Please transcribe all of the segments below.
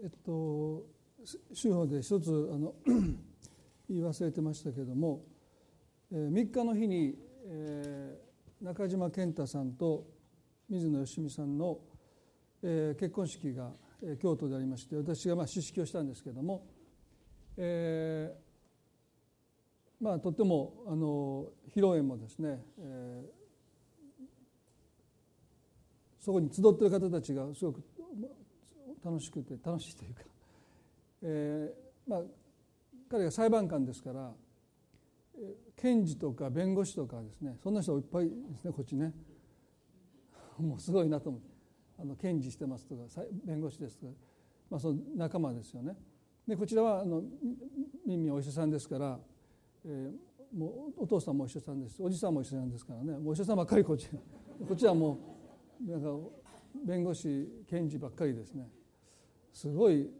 えっと週報で一つあの 言い忘れてましたけれども、えー、3日の日に、えー、中島健太さんと水野芳美さんの、えー、結婚式が、えー、京都でありまして私がまあ出席をしたんですけれども、えー、まあとってもあの披露宴もですね、えー、そこに集っている方たちがすごく楽しくて楽しいというか、えー、まあ彼が裁判官ですから検事とか弁護士とかですねそんな人いっぱいですねこっちね もうすごいなと思ってあの検事してますとか弁護士ですとか、まあ、その仲間ですよね。でこちらはあの耳お医者さんですから、えー、もうお父さんもお医者さんですおじさんもお医者さんですからねお医者さんばっかりこっちこっちはもうなんか弁護士検事ばっかりですねすごい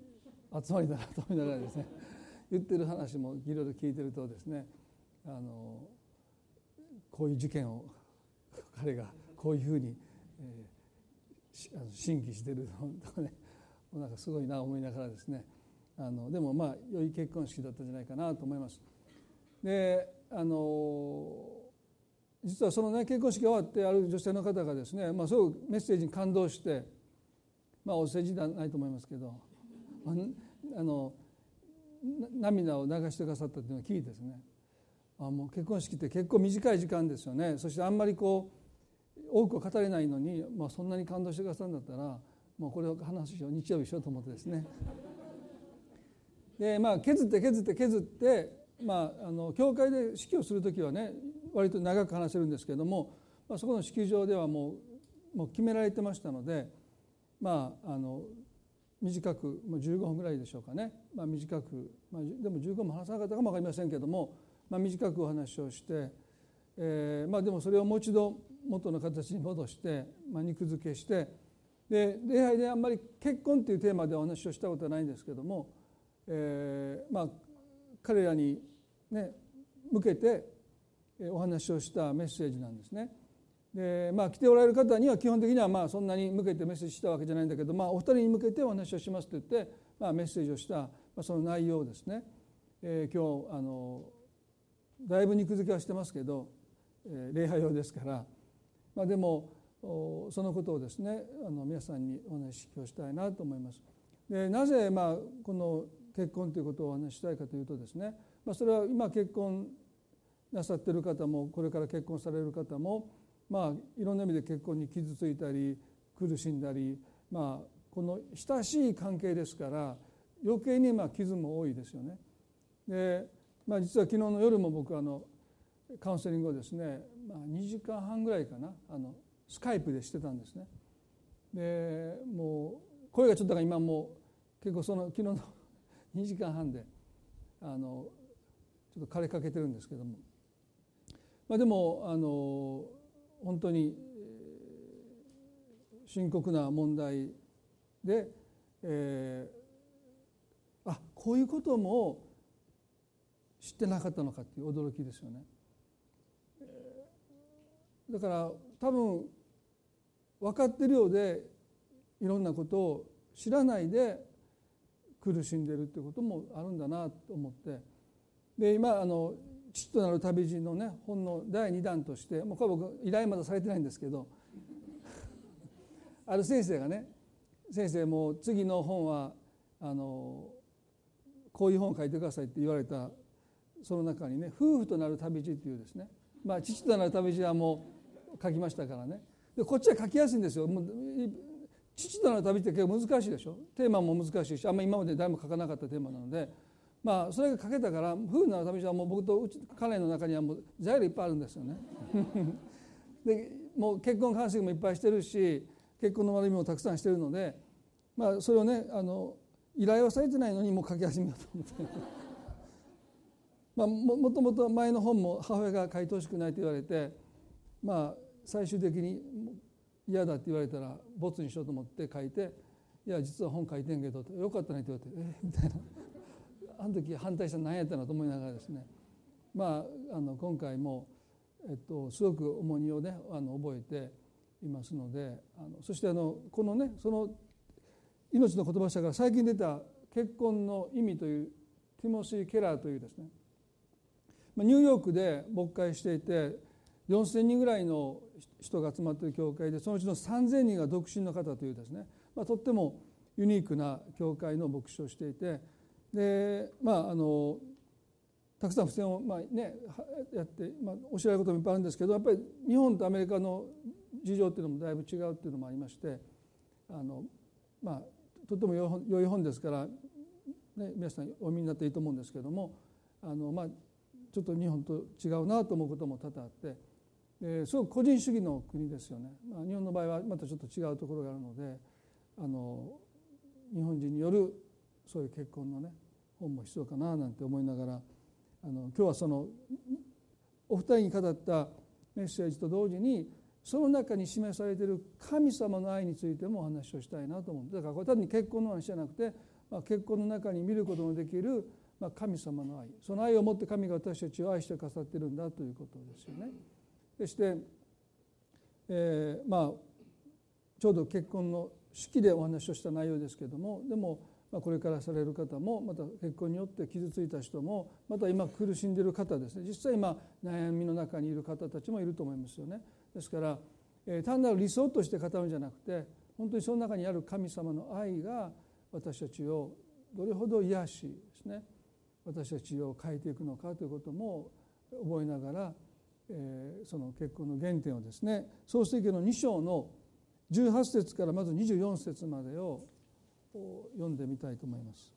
集まりだなと思いながらですね 言ってる話もいろいろ聞いてるとですねあのこういう事件を彼がこういうふうに、えー、審議してるとかねなんかすごいな思いながらですねあのでもまあ良い結婚式だったんじゃないかなと思います。であの実はそのね結婚式が終わってある女性の方がですね、まあ、すごくメッセージに感動してまあお世辞ではないと思いますけどあの涙を流してくださったというのを聞いてですね。あもう結婚式って結構短い時間ですよね。そしてあんまりこう多くは語れないのに、まあ、そんなに感動してくださるんだったらもうこれを話しよう日曜日しようと思ってですね。でまあ削って削って削ってまああの教会で式をする時はね割と長く話せるんですけれども、まあ、そこの式場ではもうもう決められてましたのでまああの短く、まあ、15分ぐらいでしょうかね、まあ、短く、まあ、でも15分話さなかったかも分かりませんけども、まあ、短くお話をして、えーまあ、でもそれをもう一度元の形に戻して、まあ、肉付けしてで礼拝であんまり結婚っていうテーマでお話をしたことはないんですけども、えーまあ、彼らに、ね、向けてお話をしたメッセージなんですね。でまあ、来ておられる方には基本的にはまあそんなに向けてメッセージしたわけじゃないんだけど、まあ、お二人に向けてお話をしますと言って、まあ、メッセージをした、まあ、その内容ですね、えー、今日あのだいぶ肉付けはしてますけど、えー、礼拝用ですから、まあ、でもそのことをですねあの皆さんにお話をしたいなと思います。でなぜまあこの結婚ということをお話ししたいかというとですね、まあ、それは今結婚なさってる方もこれから結婚される方もまあいろんな意味で結婚に傷ついたり苦しんだりまあこの親しい関係ですから余計にまあ傷も多いですよね。で、まあ、実は昨日の夜も僕あのカウンセリングをですね、まあ、2時間半ぐらいかなあのスカイプでしてたんですね。でもう声がちょっと今もう結構その昨日の 2時間半であのちょっと枯れかけてるんですけども、まあ、でもあの本当に深刻な問題で、えー、あこういうことも知ってなかったのかっていう驚きですよね。だから多分分かってるようでいろんなことを知らないで苦しんでるってこともあるんだなと思ってで今あの父となる旅路のね本の第2弾としてもうこれ僕依頼まだされてないんですけど ある先生がね先生もう次の本はあのこういう本を書いてくださいって言われたその中にね「夫婦となる旅路」っていうですねまあ父となる旅路はもう書きましたからね。でこっちは書きやすいんですよ。もう父となる旅って結構難しいでしょ。テーマも難しいしあんまり今まで誰も書かなかったテーマなので。まあそれが書けたから夫婦の旅はもう僕とうち彼の中にはもう材料いっぱいあるんですよね。でもう結婚関心もいっぱいしてるし結婚の学びもたくさんしてるので、まあ、それをねあの依頼はされてないのにもう書き始めようと思って。まあ、ももともと前の本も母親が書いてほしくないと言われてまあ最終的に嫌だって言われたらボツにしようと思って書いて「いや実は本書いてんけど」よかったね」って言われて「えみたいなあの時反対したの何やったのと思いながらですね。まああの今回も、えっと、すごく重荷をねあの覚えていますのであのそしてあのこのねその命の言葉社から最近出た結婚の意味というティモシー・ケラーというですね。ニューヨークで牧会していて4,000人ぐらいの人が集まっている教会でそのうちの3,000人が独身の方というですね、まあ、とってもユニークな教会の牧師をしていてでまああのたくさん付箋をまあ、ね、やって、まあ、お知られることもいっぱいあるんですけどやっぱり日本とアメリカの事情っていうのもだいぶ違うっていうのもありましてあの、まあ、とても良い本ですから、ね、皆さんお見になっていいと思うんですけどもあの、まあ、ちょっと日本と違うなと思うことも多々あってですごく個人主義の国ですよね、まあ、日本の場合はまたちょっと違うところがあるのであの日本人によるそういう結婚のね本も必要かななんて思いながらあの今日はそのお二人に語ったメッセージと同時にその中に示されている神様の愛についてもお話をしたいなと思うだからこれ単に結婚の話じゃなくて、まあ、結婚の中に見ることのできる、まあ、神様の愛その愛をもって神が私たちを愛してくださってるんだということですよね。そして、えー、まあちょうど結婚の式でお話をした内容ですけれどもでもまあ、これからされる方もまた結婚によって傷ついた人もまた今苦しんでいる方ですね実際今悩みの中にいる方たちもいると思いますよね。ですから、えー、単なる理想として語るんじゃなくて本当にその中にある神様の愛が私たちをどれほど癒しですね私たちを変えていくのかということも覚えながら、えー、その結婚の原点をですね創世記の2章の18節からまず24節までを読んでみたいと思います。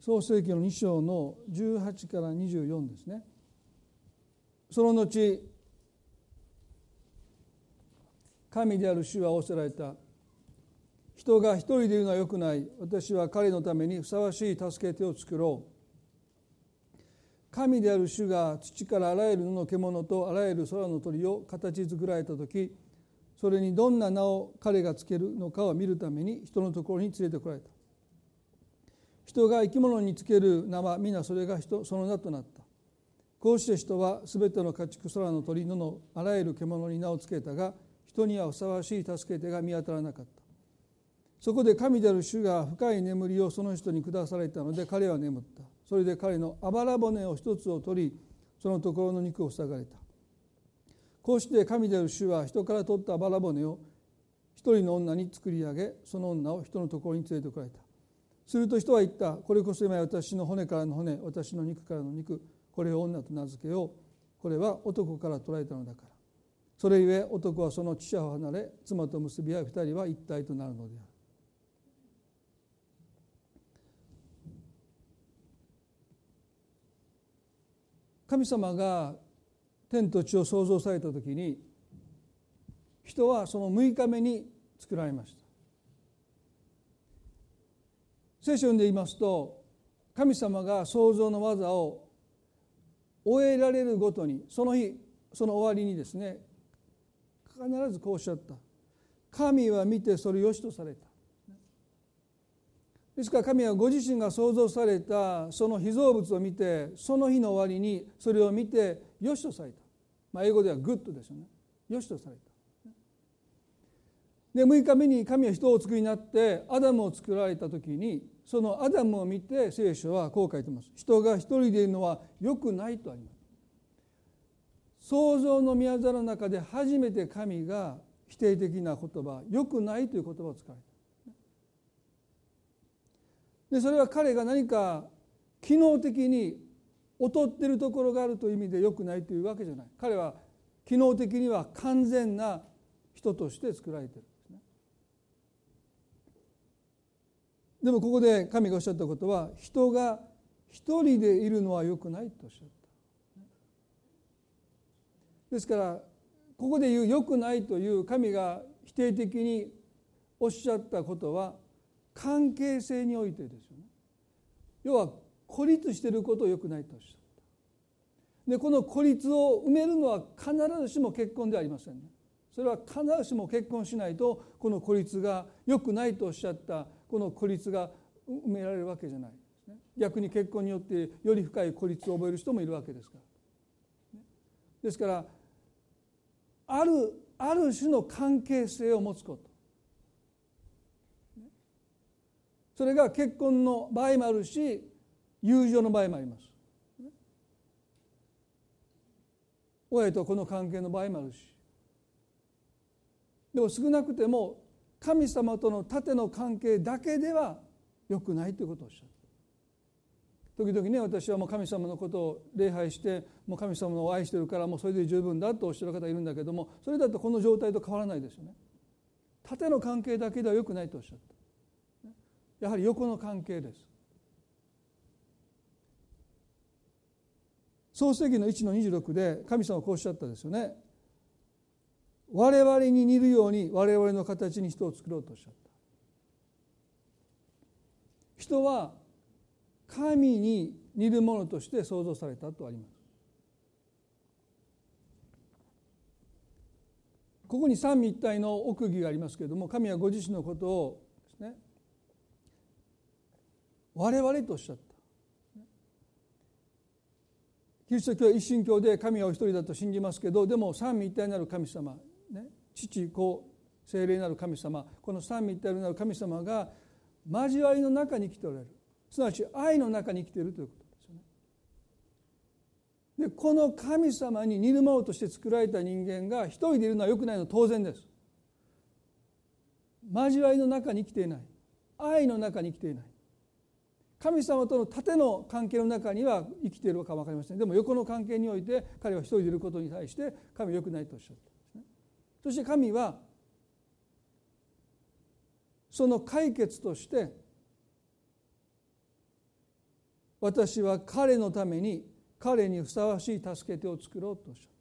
創世記の2章の18から24ですね。その後神である主は仰せられた人が一人でいるのはよくない私は彼のためにふさわしい助け手を作ろう神である主が土からあらゆるの獣とあらゆる空の鳥を形作られた時それにどんな名を彼がつけるのかを見るために人のところに連れてこられた。人が生き物につける名は皆それが人その名となった。こうして人はすべての家畜空の鳥野のあらゆる獣に名をつけたが人にはふさわしい助け手が見当たらなかった。そこで神である主が深い眠りをその人に下されたので彼は眠った。それで彼のあばら骨を一つを取りそのところの肉を塞がれた。こうして神である主は人から取ったバラ骨を一人の女に作り上げその女を人のところに連れてこられた。すると人は言った。これこそ今私の骨からの骨私の肉からの肉これを女と名付けよう。これは男から取られたのだから。それゆえ男はその父を離れ妻と結び合い二人は一体となるのである。神様が天と地を創造された時に人はその6日目に作られました。聖書で言いますと神様が創造の技を終えられるごとにその日その終わりにですね必ずこうおっしゃった。神は見てそれを良しとされた。ですから神はご自身が創造されたその被造物を見てその日の終わりにそれを見て良しとされた、まあ、英語では good ですよね。良しとされた。で6日目に神は人をお作りになってアダムを作られた時にそのアダムを見て聖書はこう書いてます。人が一人でいるのは良くないとあります。創造の宮座の中で初めて神が否定的な言葉良くないという言葉を使われた。でそれは彼が何か機能的に劣ってるところがあるという意味で良くないというわけじゃない。彼は機能的には完全な人として作られてるんですね。でもここで神がおっしゃったことは人が一人でいるのは良くないとおっしゃった。ですからここで言う良くないという神が否定的におっしゃったことは関係性においてですよね。要は孤立していることをよくないとおっしゃった。でこの孤立を埋めるのは必ずしも結婚ではありませんね。それは必ずしも結婚しないとこの孤立が良くないとおっしゃったこの孤立が埋められるわけじゃない逆に結婚によってより深い孤立を覚える人もいるわけですから。ですからあるある種の関係性を持つこと。それが結婚の場合もあるし友情の場合もあります。親と子の関係の場合もあるし。でも少なくても神様との縦の関係だけではよくないということをおっしゃる。時々ね私はもう神様のことを礼拝してもう神様を愛してるからもうそれで十分だとおっしゃる方いるんだけどもそれだとこの状態と変わらないですよね。縦の関係だけではよくないとおっしゃった。やはり横の関係です。創世記の1の26で神様はこうおっしゃったですよね。我々に似るように我々の形に人を作ろうとおっしゃった。人は神に似るものとして創造されたとあります。ここに三位一体の奥義がありますけれども神はご自身のことをですね我々とおっしゃった。キリスト教は一神教で神はお一人だと信じますけどでも三位一体なる神様、ね、父子精霊なる神様この三位一体なる神様が交わりの中に来ておられるすなわち愛の中に生きているということですよね。でこの神様に似るものとして作られた人間が一人でいるのはよくないのは当然です。交わりの中に生きていない愛の中に生きていない神様との縦の関係の中には生きているか分かりません。でも横の関係において彼は一人でいることに対して神は良くないとおっしゃったんですね。そして神はその解決として私は彼のために彼にふさわしい助け手を作ろうとおっしゃった。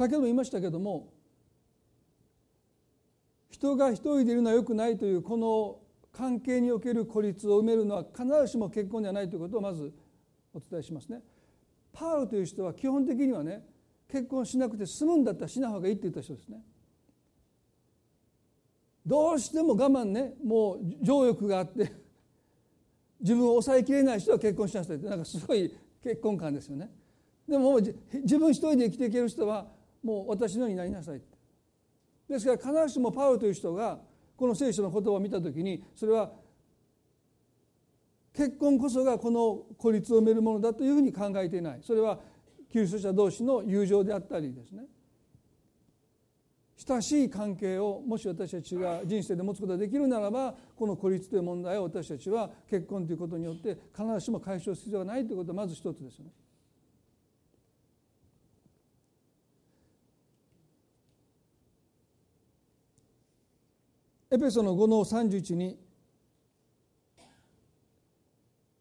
先ほども言いましたけども人が一人でいるのはよくないというこの関係における孤立を埋めるのは必ずしも結婚ではないということをまずお伝えしますね。パウロという人は基本的にはね結婚しなくて済むんだったらしない方がいいって言った人ですね。どうしても我慢ねもう情欲があって自分を抑えきれない人は結婚しなさいってなんかすごい結婚観ですよね。でも自分一人で生きていける人はもう私のようになりなさいですから必ずしもパウロという人がこの聖書の言葉を見た時にそれは結婚こそがこの孤立を埋めるものだというふうに考えていない。それはキリスト者同士の友情であったりですね。親しい関係をもし私たちが人生で持つことができるならばこの孤立という問題を私たちは結婚ということによって必ずしも解消する必要がないということはまず一つですよね。エペソの5の31に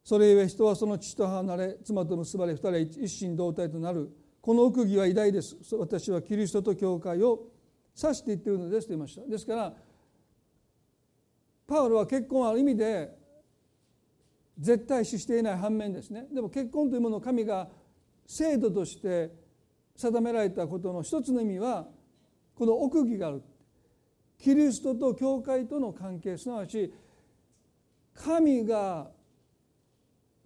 それゆえ人はその父と離れ妻と結ばれ二人一心同体となる。この奥義は偉大です。私はキリストと教会を指して言っているのですと言いました。ですからパウロは結婚はある意味で絶対視していない反面ですね。でも結婚というものを神が制度として定められたことの一つの意味はこの奥義がある。キリストと教会との関係すなわち神が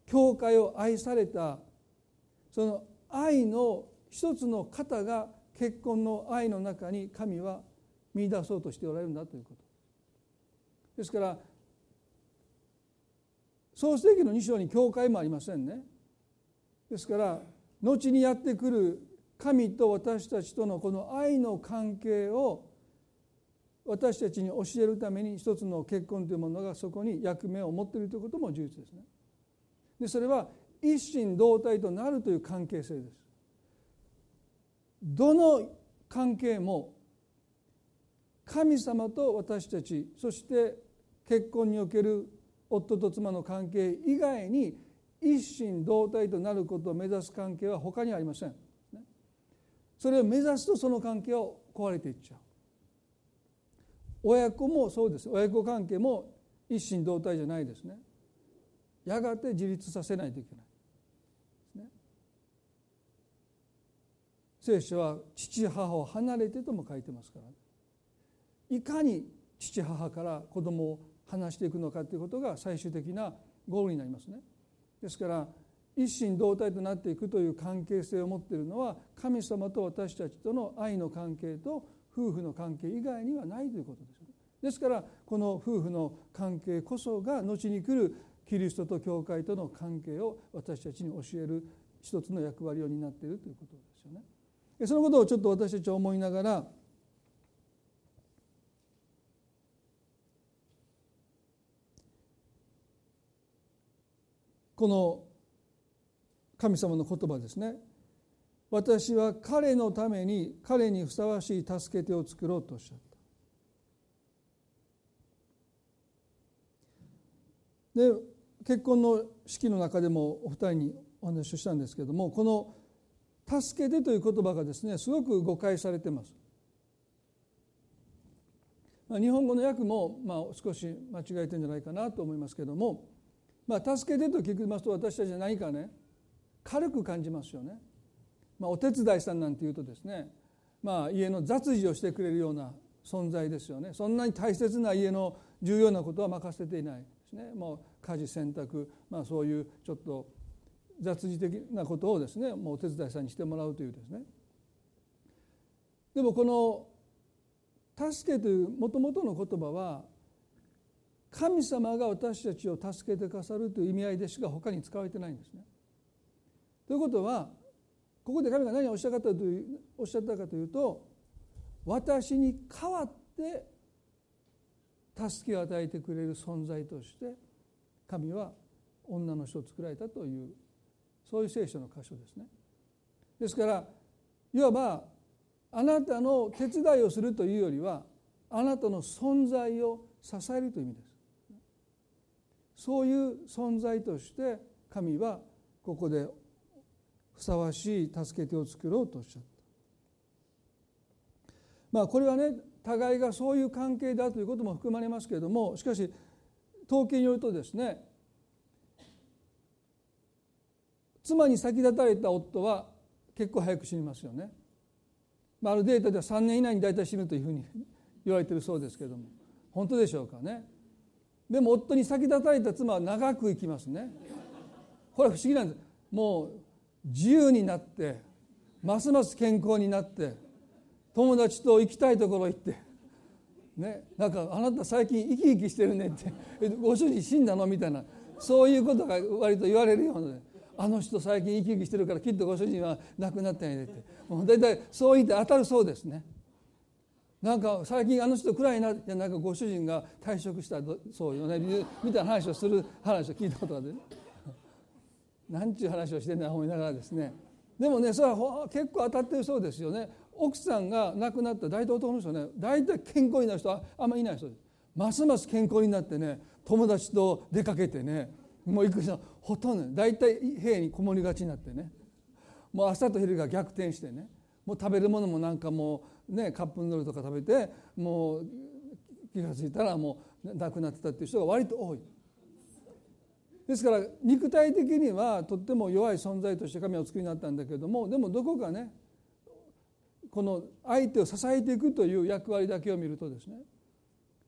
教会を愛されたその愛の一つの方が結婚の愛の中に神は見出そうとしておられるんだということ。ですから創世紀の2章に教会もありませんね。ですから後にやってくる神と私たちとのこの愛の関係を私たちに教えるために一つの結婚というものがそこに役目を持っているということも事実ですね。でそれは一心同体となるという関係性です。どの関係も神様と私たちそして結婚における夫と妻の関係以外に一心同体となることを目指す関係は他にありません。それを目指すとその関係は壊れていっちゃう。親子もそうです親子関係も一心同体じゃないですね。やがて自立させないといけない。ね、聖書は父母を離れてとも書いてますから、ね、いかに父母から子供を話していくのかということが最終的なゴールになりますね。ですから一心同体となっていくという関係性を持っているのは神様と私たちとの愛の関係と夫婦の関係以外にはないということですね。ですからこの夫婦の関係こそが後に来るキリストと教会との関係を私たちに教える一つの役割を担っているということですよね。そのことをちょっと私たちは思いながらこの神様の言葉ですね私は彼のために彼にふさわしい助け手を作ろうとおっしゃったで結婚の式の中でもお二人にお話をしたんですけれどもこの「助けて」という言葉がですねすごく誤解されてます。日本語の訳もまあ少し間違えてるんじゃないかなと思いますけれどもまあ、助けてと聞きますと私たちは何かね軽く感じますよね。まあ、お手伝いさんなんていうとですね、まあ、家の雑事をしてくれるような存在ですよね。そんなに大切な家の重要なことは任せていないですね。もう家事洗濯、まあ、そういうちょっと雑事的なことをですねもうお手伝いさんにしてもらうというですね。でもこの「助け」というもともとの言葉は神様が私たちを助けてくださるという意味合いでしか他に使われてないんですね。ということはここで神が何をおっしゃったかというおっしゃったかというと私に代わって助けを与えてくれる存在として神は女の人を作られたというそういう聖書の箇所ですね。ですからいわばあなたの手伝いをするというよりはあなたの存在を支えるという意味です。そういう存在として神はここでふさわしい助け手を作ろうとおっしゃった。まあこれはね互いがそういう関係だということも含まれますけれどもしかし統計によるとですね妻に先立たれた夫は結構早く死にますよね。まあ、あるデータでは3年以内に大体死ぬというふうに言われているそうですけれども本当でしょうかね。でも夫に先立たれた妻は長く生きますねこれ不思議なんですもう自由になってますます健康になって友達と行きたいところ行ってねなんかあなた最近生き生きしてるねってご主人死んだの？みたいなそういうことが割と言われるようなあの人最近生き生きしてるからきっとご主人は亡くなったんやでって。もう大体そう言って当たるそうですね。なんか最近あの人暗いなってなんかご主人が退職したそうよねみたいな話をする話を聞いたことがある。なんちゅう話をしてんだ思いながらですね。でもねそれは結構当たってるそうですよね。奥さんが亡くなった大体男の人ね。大体健康になる人はあんまりいないそうです。ますます健康になってね友達と出かけてね。もう行く人ほとんど大体部屋にこもりがちになってね。もう朝と昼が逆転してね。もう食べるものもなんかもうねカップヌードルとか食べてもう気が付いたらもう亡くなってたっていう人が割と多い。ですから肉体的にはとっても弱い存在として神はお作りになったんだけれどもでもどこかねこの相手を支えていくという役割だけを見るとですね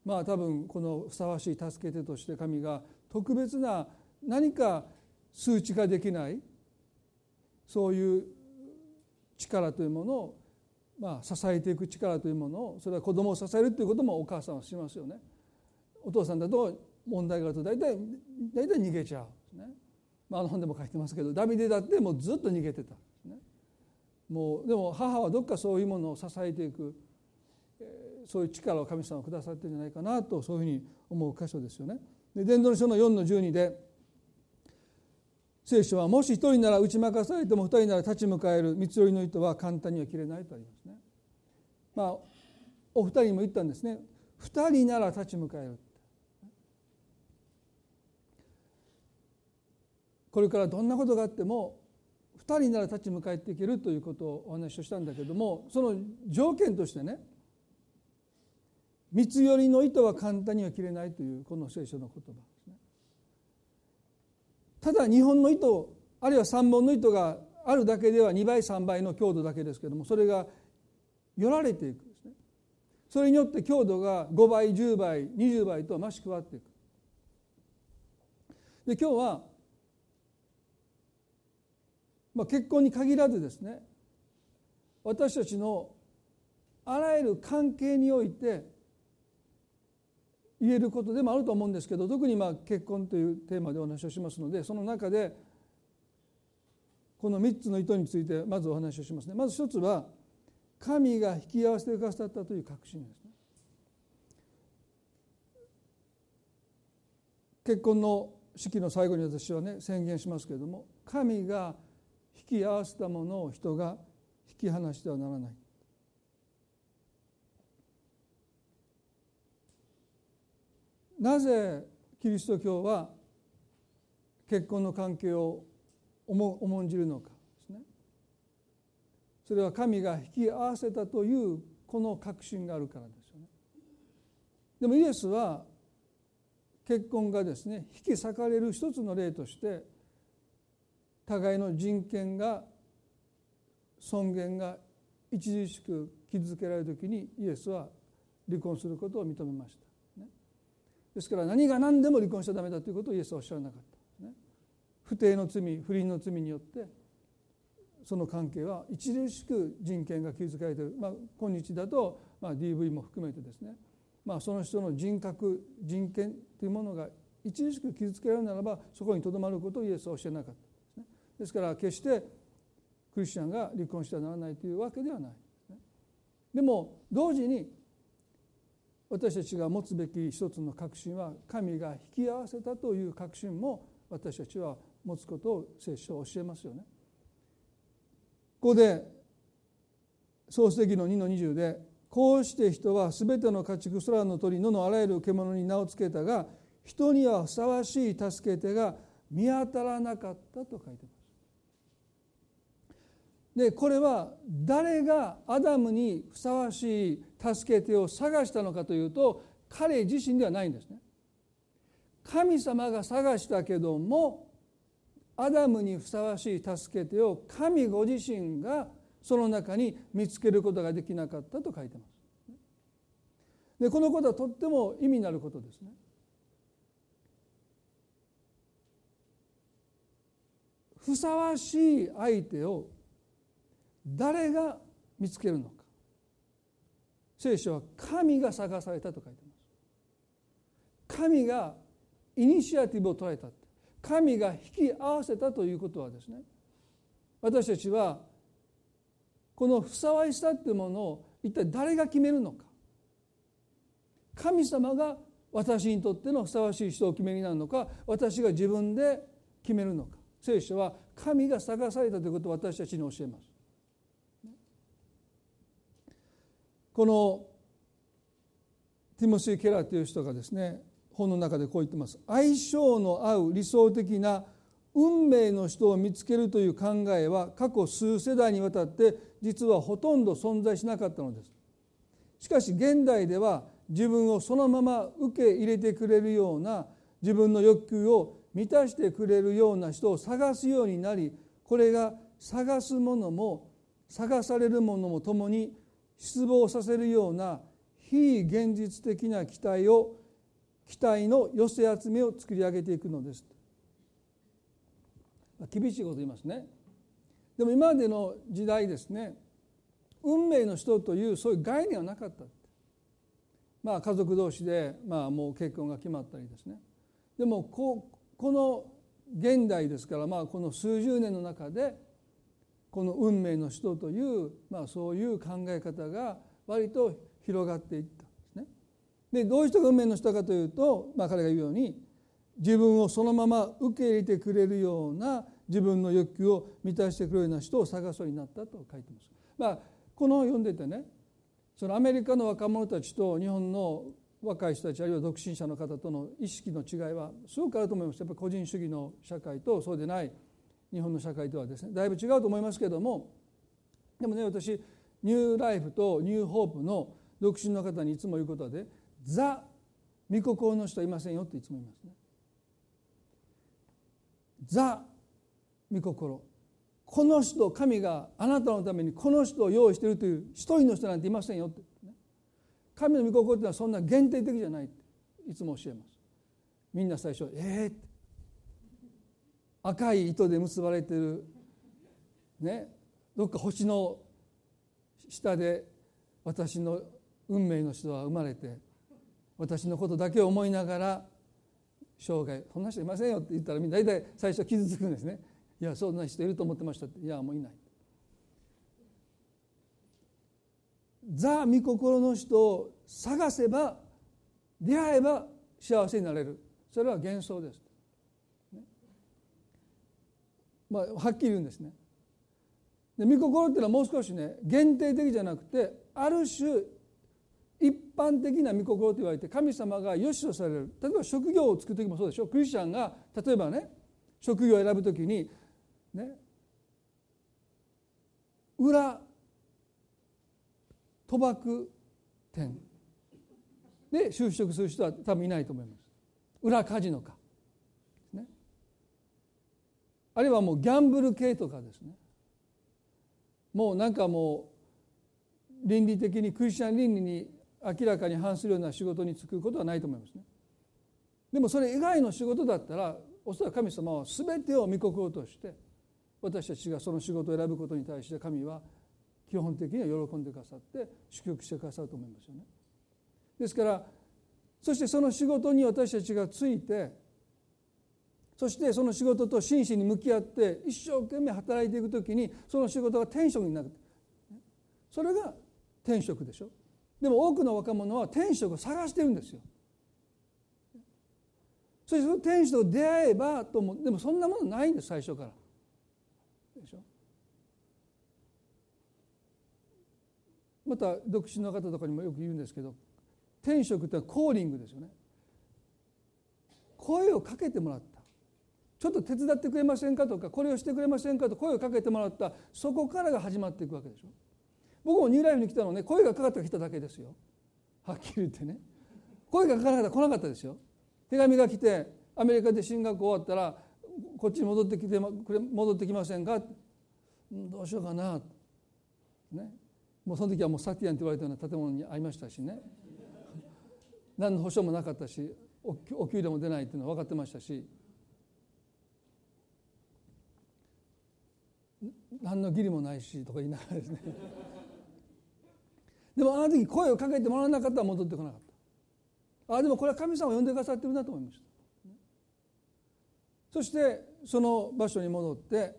まあ多分このふさわしい助け手として神が特別な何か数値化できないそういう力というものを、まあ、支えていく力というものをそれは子供を支えるということもお母さんはしますよね。お父さんだと問題があると大体大体逃げちゃう、ねまあ、あの本でも書いてますけどダビデだってもうずっと逃げてた、ね、もうでも母はどっかそういうものを支えていく、えー、そういう力を神様がくださってるんじゃないかなとそういうふうに思う箇所ですよね。で伝道の書の4の12で聖書はもし一人なら打ち負かされても二人なら立ち向かえる三つ折りの糸は簡単には切れないとありますね。まあお二人も言ったんですね。二人なら立ち向かえる。これからどんなことがあっても二人なら立ち向かっていけるということをお話をしたんだけどもその条件としてね三つ寄りの糸は簡単には切れないというこの聖書の言葉ですね。ただ2本の糸あるいは3本の糸があるだけでは2倍3倍の強度だけですけどもそれがよられていくですね。それによって強度が5倍10倍20倍と増し加わっていく。で今日は、まあ、結婚に限らずですね私たちのあらゆる関係において言えることでもあると思うんですけど特にまあ結婚というテーマでお話をしますのでその中でこの3つの意図についてまずお話をしますね。まず一つは神が引き合わせてくださったという確信ですね。結婚の式の最後に私はね宣言しますけれども神が引き合わせたものを人が引き離してはならない。なぜキリスト教は結婚の関係を重んじるのかですね。それは神が引き合わせたというこの確信があるからですよね。でもイエスは結婚がですね引き裂かれる一つの例として互いの人権が尊厳が著しく傷つけられる時にイエスは離婚することを認めました、ね、ですから何が何でも離婚しちゃダメだということをイエスはおっしゃらなかった、ね、不貞の罪不倫の罪によってその関係は著しく人権が傷つけられている、まあ、今日だと、まあ、DV も含めてですね、まあ、その人の人格人権というものが著しく傷つけられるならばそこにとどまることをイエスは教えなかった。です。から決してクリスチャンが離婚してはならないというわけではない。でも同時に私たちが持つべき一つの確信は神が引き合わせたという確信も私たちは持つことを聖書は教えますよね。ここで創世記の2の20でこうして人は全ての家畜空の鳥野のあらゆる獣に名を付けたが人にはふさわしい助け手が見当たらなかったと書いてます。でこれは誰がアダムにふさわしい助け手を探したのかというと彼自身ではないんですね。神様が探したけどもアダムにふさわしい助け手を神ご自身がその中に見つけることができなかったと書いてます。でこのことはとっても意味のあることですね。ふさわしい相手を誰が見つけるのか。聖書は神が探されたと書いてます。神がイニシアティブを捉えた神が引き合わせたということはですね。私たちはこのふさわしさっていうものを一体誰が決めるのか。神様が私にとってのふさわしい人を決めになるのか。私が自分で決めるのか。聖書は神が探されたということを私たちに教えます。このティモシー・ケラーという人がですね本の中でこう言ってます。相性の合う理想的な運命の人を見つけるという考えは過去数世代にわたって実はほとんど存在しなかったのです。しかし現代では自分をそのまま受け入れてくれるような自分の欲求を満たしてくれるような人を探すようになりこれが探すものも探されるものもともに失望させるような非現実的な期待を期待の寄せ集めを作り上げていくのです。厳しいこと言いますね。でも今までの時代ですね運命の人というそういう概念はなかった。まあ家族同士でまあもう結婚が決まったりですね。でもここの現代ですからまあこの数十年の中でこの運命の人という、まあ、そういう考え方が割と広がっていったんですね。でどういう人が運命の人かというと、まあ、彼が言うように自分をそのまま受け入れてくれるような自分の欲求を満たしてくれるような人を探すようになったと書いてます。まあ、この読んでてねそのアメリカの若者たちと日本の若い人たちあるいは独身者の方との意識の違いはすごくあると思いますやっぱり個人主義の社会とそうでない日本の社会とはですねだいぶ違うと思いますけどもでもね私ニューライフとニューホープの独身の方にいつも言うことでザ・御心の人はいませんよっていつも言いますね。ザ・御心。この人神があなたのためにこの人を用意しているという一人の人なんていませんよって、神の御心というのはそんな限定的じゃないっていつも教えます。みんな最初「ええー、赤い糸で結ばれてるねどっか星の下で私の運命の人は生まれて私のことだけを思いながら生涯そんな人いませんよって言ったらみんな大体最初傷つくんですね。いやそんな人いると思ってましたって。いやもういない。ザ・御心の人を探せば出会えば幸せになれる。それは幻想です、まあ、はっきり言うんですね。で御心っていうのはもう少しね限定的じゃなくてある種一般的な御心と言われて神様が良しとされる。例えば職業を作る時もそうでしょクリスチャンが例えばね職業を選ぶ時にね裏賭博店で就職する人は多分いないと思います。裏カジノか、ね、あるいはもうギャンブル系とかですねもうなんかもう倫理的にクリスチャン倫理に明らかに反するような仕事に就くことはないと思いますね。でもそれ以外の仕事だったらおそらく神様は全てを御心として私たちがその仕事を選ぶことに対して神は基本的には喜んでくださって祝福してくださると思いますよね。ですからそしてその仕事に私たちがついてそしてその仕事と真摯に向き合って一生懸命働いていく時にその仕事が天職になるそれが天職でしょでも多くの若者は天職を探してるんですよ。そしてその天使と出会えばともでもそんなものないんです最初から。でしょまた独身の方とかにもよく言うんですけど天職ってコーリングですよね。声をかけてもらったちょっと手伝ってくれませんかとかこれをしてくれませんかと声をかけてもらった。そこからが始まっていくわけでしょ。僕もニューライフに来たのね。声がかかったら来ただけですよ。はっきり言ってね。声がかからなかったら来なかったですよ。手紙が来てアメリカで進学終わったらこっちに戻ってきて戻ってきませんか？どうしようかな。ね。もうその時はもうサティアンって言われたような建物に会いましたしね。何の保証もなかったしお給料も出ないっていうのは分かってましたし。何の義理もないしとか言いながらですね。でもあの時声をかけてもらわなかったら戻ってこなかった。あでもこれは神様を呼んでくださってるなと思いました。そしてその場所に戻って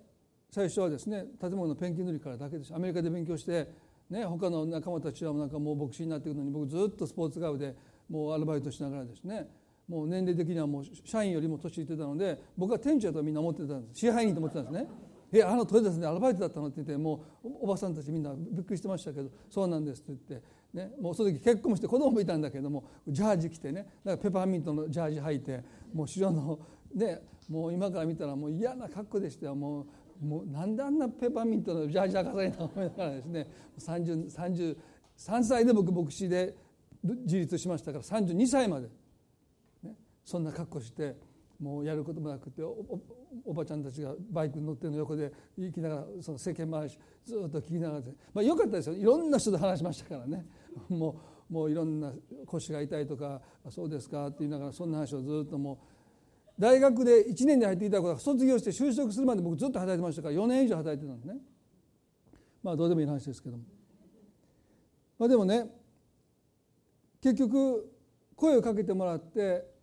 最初はですね建物のペンキ塗りからだけです。アメリカで勉強してね他の仲間たちはなんかもう牧師になっていくのに僕ずっとスポーツガウでもうアルバイトしながらですねもう年齢的にはもう社員よりも年いってたので僕は店長だとみんな思ってたんです。支配人と思ってたんですね。えあのトヨタでアルバイトだったの？って言ってもうおばさんたちみんなびっくりしてましたけどそうなんですって言って、ね、もうその時結婚して子供もいたんだけどもジャージ着てねなんかペパーミントのジャージ履いてもう城のねもう今から見たらもう嫌な格好でしたよ。もうもうなんであんなペパーミントのジャージ履かされたの？思いながらですね30 33歳で僕牧師で自立しましたから32歳まで、ね、そんな格好してもうやることもなくておばちゃんたちがバイクに乗ってるの横で行きながらその世間話ずっと聞きながらまあ、よかったですよ。いろんな人と話しましたからね。もうもういろんな腰が痛いとか「そうですか」って言いながらそんな話をずっともう大学で1年で入っていた子が卒業して就職するまで僕ずっと働いてましたから4年以上働いてたんですね。まあどうでもいい話ですけども。まあでもね結局声をかけてもらって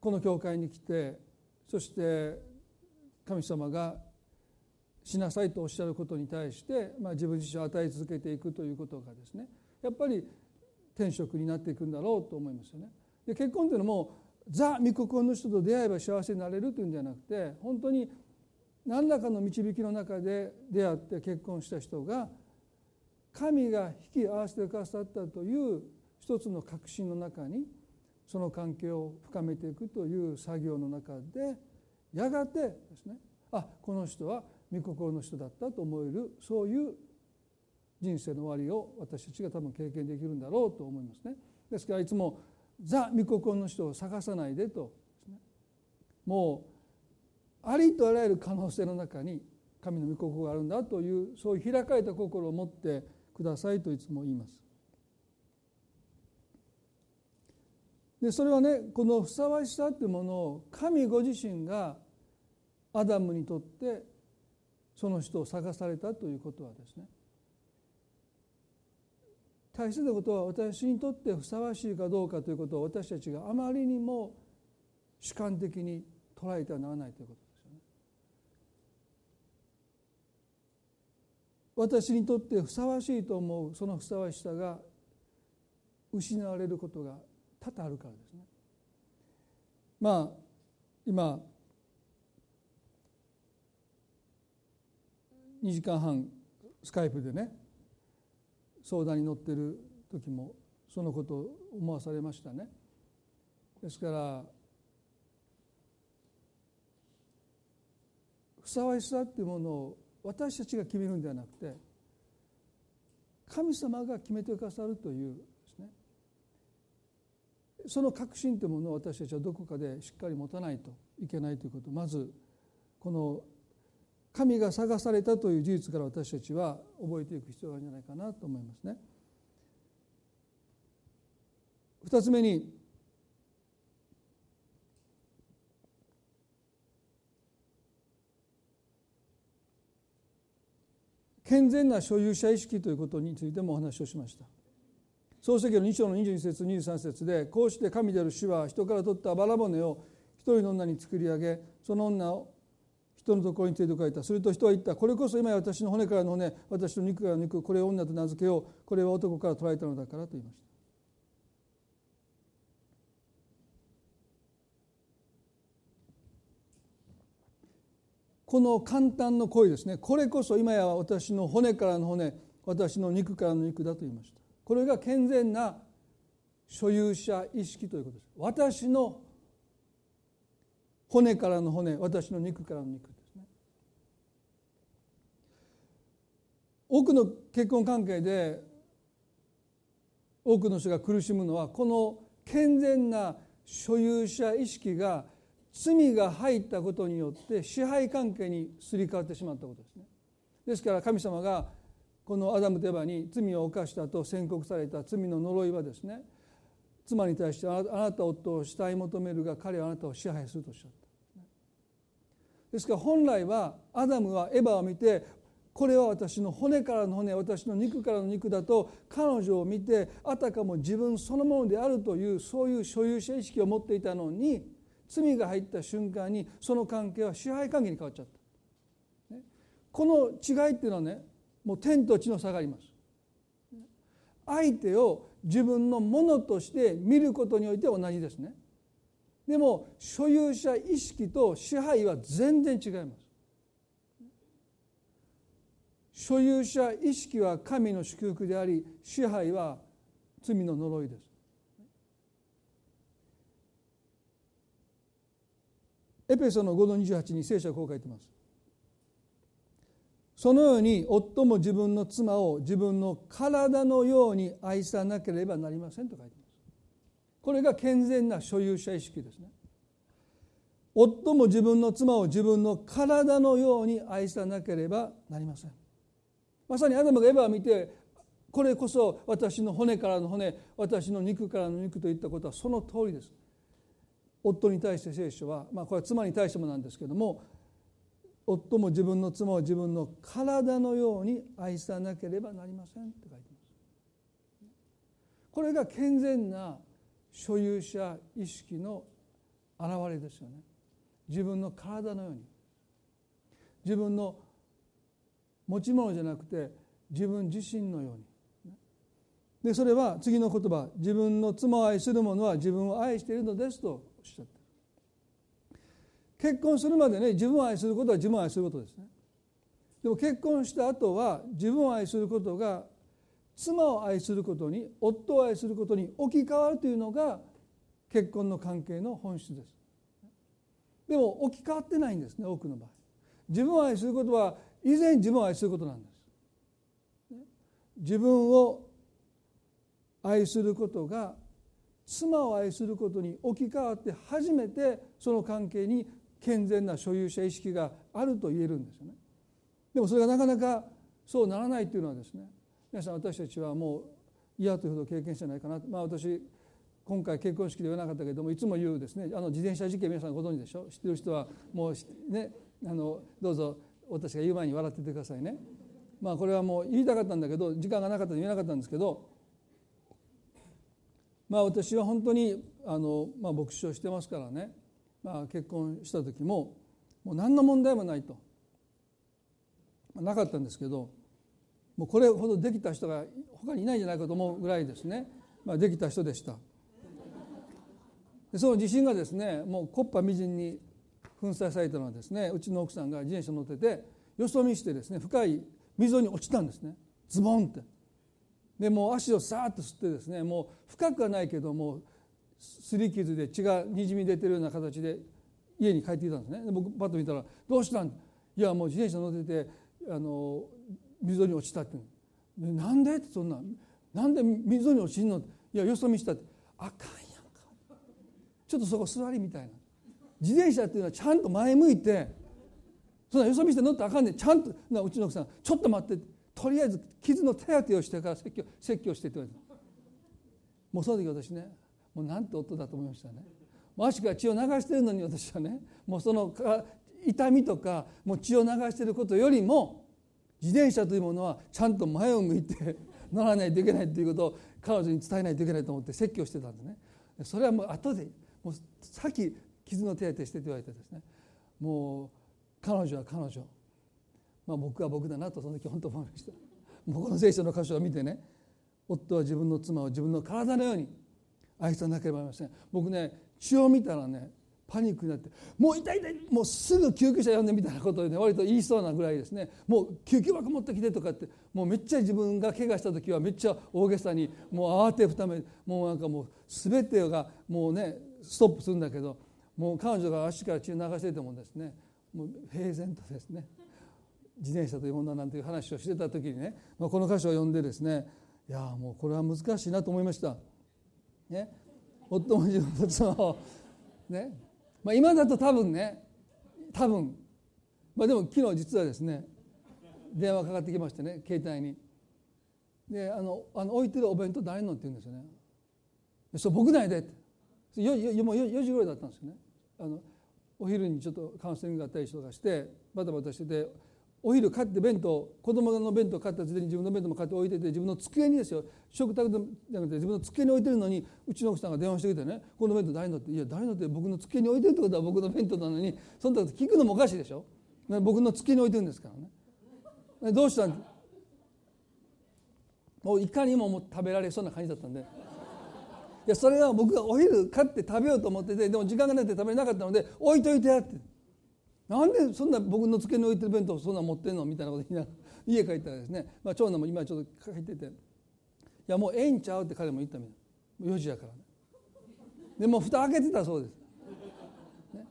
この教会に来てそして神様がしなさいとおっしゃることに対して、まあ、自分自身を与え続けていくということがですねやっぱり天職になっていくんだろうと思いますよね。で結婚というのもザ・御心の人と出会えば幸せになれるというんじゃなくて本当に何らかの導きの中で出会って結婚した人が神が引き合わせてくださったという一つの確信の中にその関係を深めていくという作業の中でやがてですねあこの人は御心の人だったと思えるそういう人生の終わりを私たちが多分経験できるんだろうと思いますね。ですからいつもザ・御心の人を探さないでと、ね、もうありとあらゆる可能性の中に神の御心があるんだというそういう開かれた心を持ってくださいといつも言います。でそれはねこのふさわしさというものを神ご自身がアダムにとってその人を探されたということはですね大切なことは私にとってふさわしいかどうかということを私たちがあまりにも主観的に捉えてはならないということですよね。私にとってふさわしいと思うそのふさわしさが失われることが多々あるからですね。まあ今2時間半スカイプでね相談に乗ってる時もそのことを思わされましたね。ですからふさわしさっていうものを私たちが決めるんではなくて神様が決めてくださるというその確信というものを私たちはどこかでしっかり持たないといけないということまずこの神が探されたという事実から私たちは覚えていく必要があるんじゃないかなと思いますね。二つ目に健全な所有者意識ということについてもお話をしました。創世記の2章の22節23節でこうして神である主は人から取ったバラ骨を一人の女に作り上げその女を人のところに連れて帰った。すると人は言った。これこそ今や私の骨からの骨私の肉からの肉これを女と名付けようこれは男から取られたのだからと言いました。この簡単の声ですね。これこそ今や私の骨からの骨私の肉からの肉だと言いました。これが健全な所有者意識ということです。私の骨からの骨私の肉からの肉ですね。多くの結婚関係で多くの人が苦しむのはこの健全な所有者意識が罪が入ったことによって支配関係にすり替わってしまったことですね。ですから神様がこのアダム・デバに罪を犯したと宣告された罪の呪いはですね妻に対してあなた夫を死体求めるが彼はあなたを支配するとおっしゃったですから本来はアダムはエヴァを見てこれは私の骨からの骨私の肉からの肉だと彼女を見てあたかも自分そのものであるというそういう所有者意識を持っていたのに罪が入った瞬間にその関係は支配関係に変わっちゃった。この違いっていうのはねもう天と地の差があります。相手を自分のものとして見ることにおいて同じですね。でも所有者意識と支配は全然違います所有者意識は神の祝福であり支配は罪の呪いですエペソの5の28に聖書はこう書いてますそのように夫も自分の妻を自分の体のように愛さなければなりませんと書いてます。これが健全な所有者意識ですね。夫も自分の妻を自分の体のように愛さなければなりません。まさにアダムがエヴァを見てこれこそ私の骨からの骨私の肉からの肉といったことはその通りです。夫に対して聖書は、まあ、これは妻に対してもなんですけども夫も自分の妻を自分の体のように愛さなければなりませんって書いてます。これが健全な所有者意識の表れですよね。自分の体のように。自分の持ち物じゃなくて自分自身のように。でそれは次の言葉。自分の妻を愛する者は自分を愛しているのですとおっしゃって結婚するまでね自分を愛することは自分を愛することですね。でも結婚した後は自分を愛することが妻を愛することに夫を愛することに置き換わるというのが結婚の関係の本質です。でも置き換わってないんですね多くの場合。自分を愛することは以前自分を愛することなんです。自分を愛することが妻を愛することに置き換わって初めてその関係に健全な所有者意識があると言えるんですよね。でもそれがなかなかそうならないというのはですね皆さん私たちはもう嫌というほど経験してないかなまあ私今回結婚式で言わなかったけどもいつも言うですねあの自転車事件皆さんご存知でしょ？知ってる人はもうねあのどうぞ私が言う前に笑っててくださいね。まあこれはもう言いたかったんだけど時間がなかったので言えなかったんですけどまあ私は本当にあの、まあ、牧師をしてますからね、まあ、結婚した時ももう何の問題もないと。なかったんですけどもうこれほどできた人が他にいないんじゃないかと思うぐらいですね、まあ、できた人でした。でその地震がですねもう木っ端みじんに粉砕されたのはですねうちの奥さんが自転車乗っててよそ見してですね深い溝に落ちたんですね。ズボンって。でもう足をさーっと吸ってですねもう深くはないけどもすり傷で血がにじみ出てるような形で家に帰ってきたんですね。で僕パッと見たら「どうしたん?」いやもう自転車乗っててあの溝に落ちたって。なんで？ってそんな。なんで溝に落ちんの？いやよそ見したって。あかんやんか。ちょっとそこ座りみたいな。自転車っていうのはちゃんと前向いてそんなよそ見して乗ってあかんねん。ちゃんとなうちの奥さんちょっと待って。とりあえず傷の手当てをしてから説教説教してって言われた。もうその時私ねもうなんて夫だと思いましたね。足から血を流してるのに私はねもうその痛みとかもう血を流してることよりも自転車というものはちゃんと前を向いて乗らないといけないということを彼女に伝えないといけないと思って説教してたんですね。それはもう後でもうさっき傷の手当てしてって言われてですね。もう彼女は彼女、まあ、僕は僕だなとその時本当思いました。もうこの聖書の箇所を見てね夫は自分の妻を自分の体のように愛さなければなりません。僕ね血を見たらねパニックになってもう痛い痛いもうすぐ救急車呼んでみたいなことをね割と言いそうなぐらいですね。もう救急箱持ってきてとかってもうめっちゃ自分が怪我した時はめっちゃ大げさにもう慌てふためもうなんかもう全てがもうねストップするんだけどもう彼女が足から血を流しててもですね。もう平然とですね。自転車というものなんていう話をしてた時にね、まあ、この箇所を読んでですねいやもうこれは難しいなと思いました。ね、夫も自分の妻をね。まあ、今だと多分ね。多分、まあ、でも昨日実はですね電話かかってきましてね携帯に。であのあの置いてるお弁当誰のって言うんですよね。そう僕ないでってよよもう 4, 時ぐらいだったんですよね。あのお昼にちょっとカウンセリングがあったりとかしてバタバタしててお昼買って弁当子供の弁当買った時に自分の弁当も買って置いてて自分の机にですよ食卓じゃなくて自分の机に置いてるのにうちの奥さんが電話してきてね「この弁当誰の?」って「いや誰の?」って僕の机に置いてるってことは僕の弁当なのにその時聞くのもおかしいでしょ僕の机に置いてるんですからねどうしたん？もういかにもも食べられそうな感じだったんで。いやそれは僕がお昼買って食べようと思っててでも時間がなくて食べれなかったので置いといてやってなんでそんな僕の机に置いてる弁当そんな持ってんのみたいなこと言いながら家帰ったらですね、まあ、長男も今ちょっと帰ってて「いやもうええんちゃう」って彼も言ったみたい4時やからね。でも蓋開けてたそうです、ね、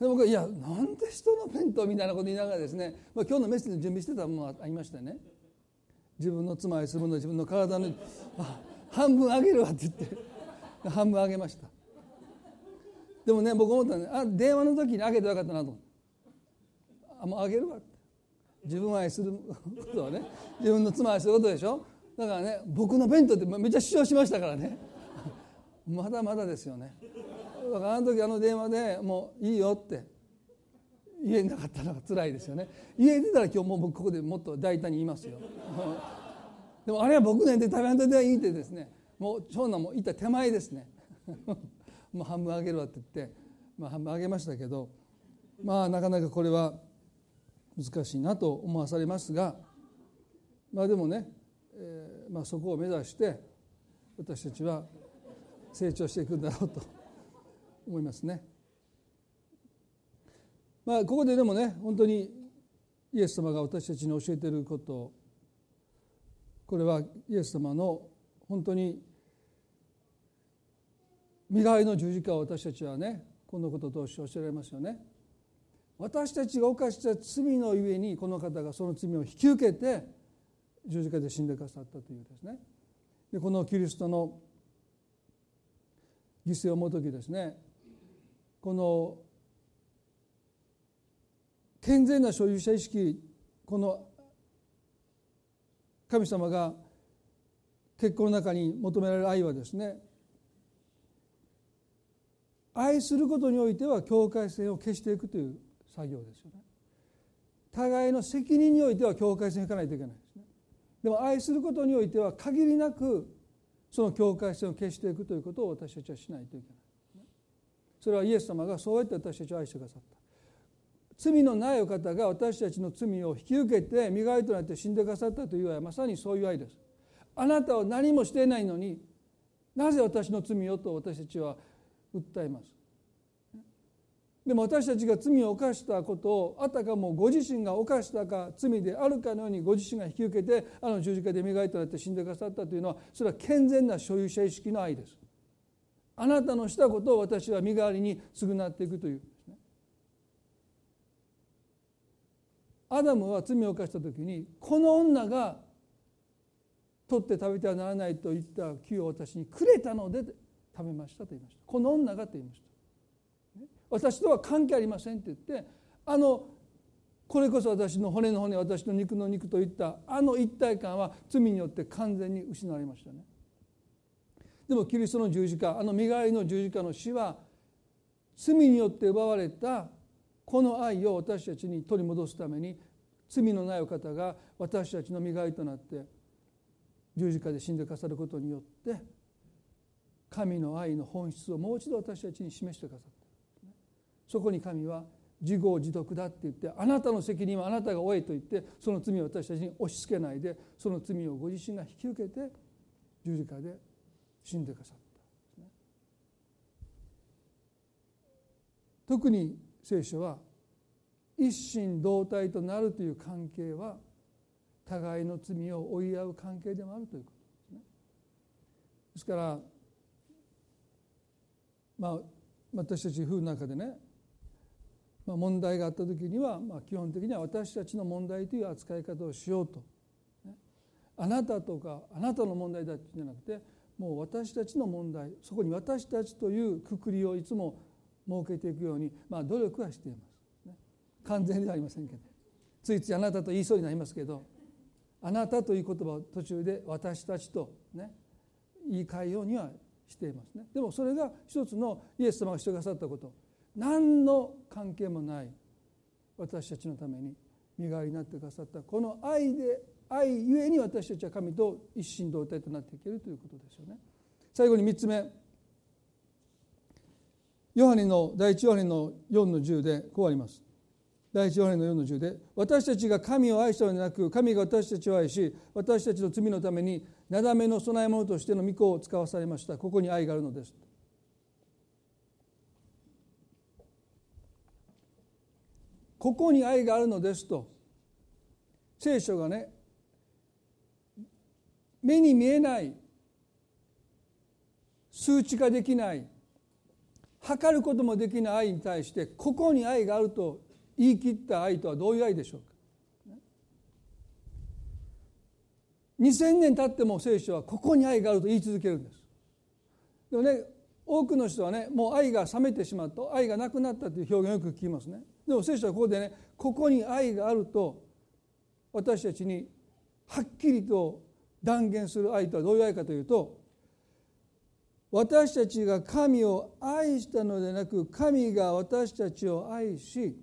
で僕は「いやなんで人の弁当」みたいなこと言いながらですね、まあ、今日のメッセージ準備してたものがありましてね。自分の妻愛するの自分の体の半分あげるわって言って。半分あげました。でもね僕思ったんであ電話の時にあげてよかったなとあもうあげるわって。自分愛することはね。自分の妻愛することでしょ。だからね僕の弁当ってめっちゃ主張しましたからね。まだまだですよね。だからあの時あの電話でもういいよって。言えなかったのが辛いですよね。言えてたら今日もう僕ここでもっと大胆に言いますよ。でもあれは僕ねで食べんとではいいってですね。もう長男もいった手前ですね。もう半分あげるわって言って、まあ、半分あげましたけどまあなかなかこれは難しいなと思わされますがまあでもね、えーまあ、そこを目指して私たちは成長していくんだろうと思いますね。まあここででもね本当にイエス様が私たちに教えていることこれはイエス様の本当に身代わりの十字架を私たちはねこのことを通して教えられますよね。私たちが犯した罪のゆえにこの方がその罪を引き受けて十字架で死んでくださったというですねでこのキリストの犠牲を思う時ですねこの健全な所有者意識この神様が結婚の中に求められる愛はですね愛することにおいては境界線を消していくという作業ですよね。互いの責任においては境界線を引かないといけないですね。でも愛することにおいては限りなくその境界線を消していくということを私たちはしないといけないそれはイエス様がそうやって私たちを愛してくださった。罪のないお方が私たちの罪を引き受けて身代わりとなって死んでくださったという愛はまさにそういう愛です。あなたは何もしていないのになぜ私の罪をと私たちは訴えますでも私たちが罪を犯したことをあたかもご自身が犯したか罪であるかのようにご自身が引き受けてあの十字架で磨いとなって死んでくださったというのはそれは健全な所有者意識の愛です。あなたのしたことを私は身代わりに償っていくというアダムは罪を犯した時にこの女が取って食べてはならないと言った木を私にくれたので食べましたと言いました。この女がと言いました。私とは関係ありませんって言ってあのこれこそ私の骨の骨私の肉の肉といったあの一体感は罪によって完全に失われましたね。でもキリストの十字架あの身代わりの十字架の死は罪によって奪われたこの愛を私たちに取り戻すために罪のないお方が私たちの身代わりとなって十字架で死んでくださることによって神の愛の本質をもう一度私たちに示してくださったそこに神は自業自得だって言ってあなたの責任はあなたが負えと言ってその罪を私たちに押し付けないでその罪をご自身が引き受けて十字架で死んでくださった、特に聖書は一心同体となるという関係は互いの罪を追い合う関係でもあるということですね。ですからまあ私たち夫婦の中でねまあ、問題があった時には、まあ、基本的には私たちの問題という扱い方をしようと、ね、あなたとかあなたの問題だっていうんじゃなくてもう私たちの問題そこに私たちというくくりをいつも設けていくように、まあ、努力はしています、ね、完全ではありませんけど。ついついあなたと言いそうになりますけどあなたという言葉を途中で私たちとね言い換えようにはしていますね。でもそれが一つのイエス様がしてくださったこと。何の関係もない。私たちのために。身代わりになってくださったこの愛で愛ゆえに私たちは神と一心同体となっていけるということですよね。最後に3つ目。ヨハネの第一ヨハネの4の10でこうあります。第一ヨハネの4の10で私たちが神を愛したのではなく神が私たちを愛し私たちの罪のためになだめの供え物としての御子を使わされました。ここに愛があるのです。ここに愛があるのですと聖書がね目に見えない数値化できない測ることもできない愛に対してここに愛があると言い切った愛とはどういう愛でしょうか。2000年経っても聖書はここに愛があると言い続けるんです。でもね多くの人はねもう愛が冷めてしまった愛がなくなったという表現をよく聞きますね。でも聖書はここでねここに愛があると私たちにはっきりと断言する愛とはどういう愛かというと私たちが神を愛したのでなく神が私たちを愛し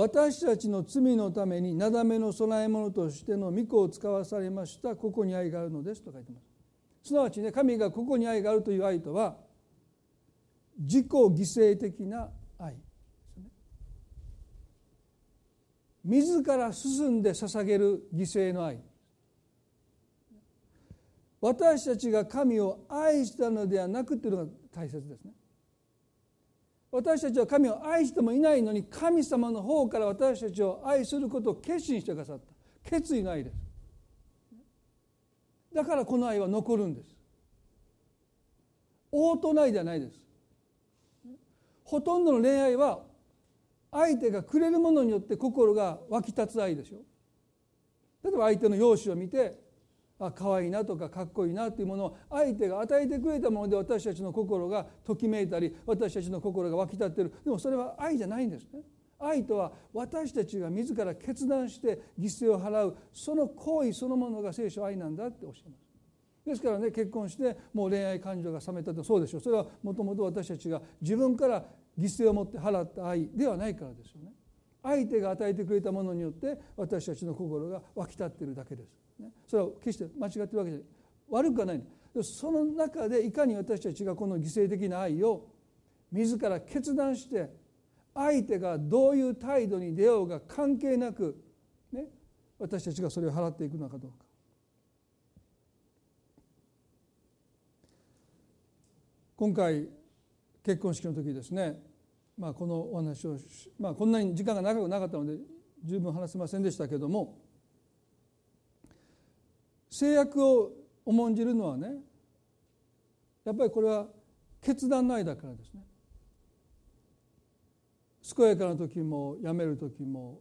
私たちの罪のためになだめの供え物としての御子を使わされましたここに愛があるのですと書いてますすなわちね神がここに愛があるという愛とは自己犠牲的な愛自ら進んで捧げる犠牲の愛私たちが神を愛したのではなくというのが大切ですね。私たちは神を愛してもいないのに神様の方から私たちを愛することを決心してくださった。決意の愛です。だからこの愛は残るんです。応答の愛ではないです。ほとんどの恋愛は相手がくれるものによって心が湧き立つ愛でしょ。例えば相手の容姿を見てあ可愛いなとかかっこいいなというものを相手が与えてくれたもので私たちの心がときめいたり私たちの心が湧き立ってる。でもそれは愛じゃないんですね。愛とは私たちが自ら決断して犠牲を払う。その行為そのものが聖書愛なんだっておっしゃいます。ですからね結婚してもう恋愛感情が冷めたってそうでしょう。それはもともと私たちが自分から犠牲を持って払った愛ではないからですよね。相手が与えてくれたものによって私たちの心が湧き立っているだけです、ね、それは決して間違ってるわけじゃない。悪くはない。その中でいかに私たちがこの犠牲的な愛を自ら決断して相手がどういう態度に出ようが関係なく、ね、私たちがそれを払っていくのかどうか。今回結婚式の時ですね、まあ、このお話を、まあ、こんなに時間が長くなかったので十分話せませんでしたけども制約を重んじるのはねやっぱりこれは決断の間からですね。健やかな時もやめる時も、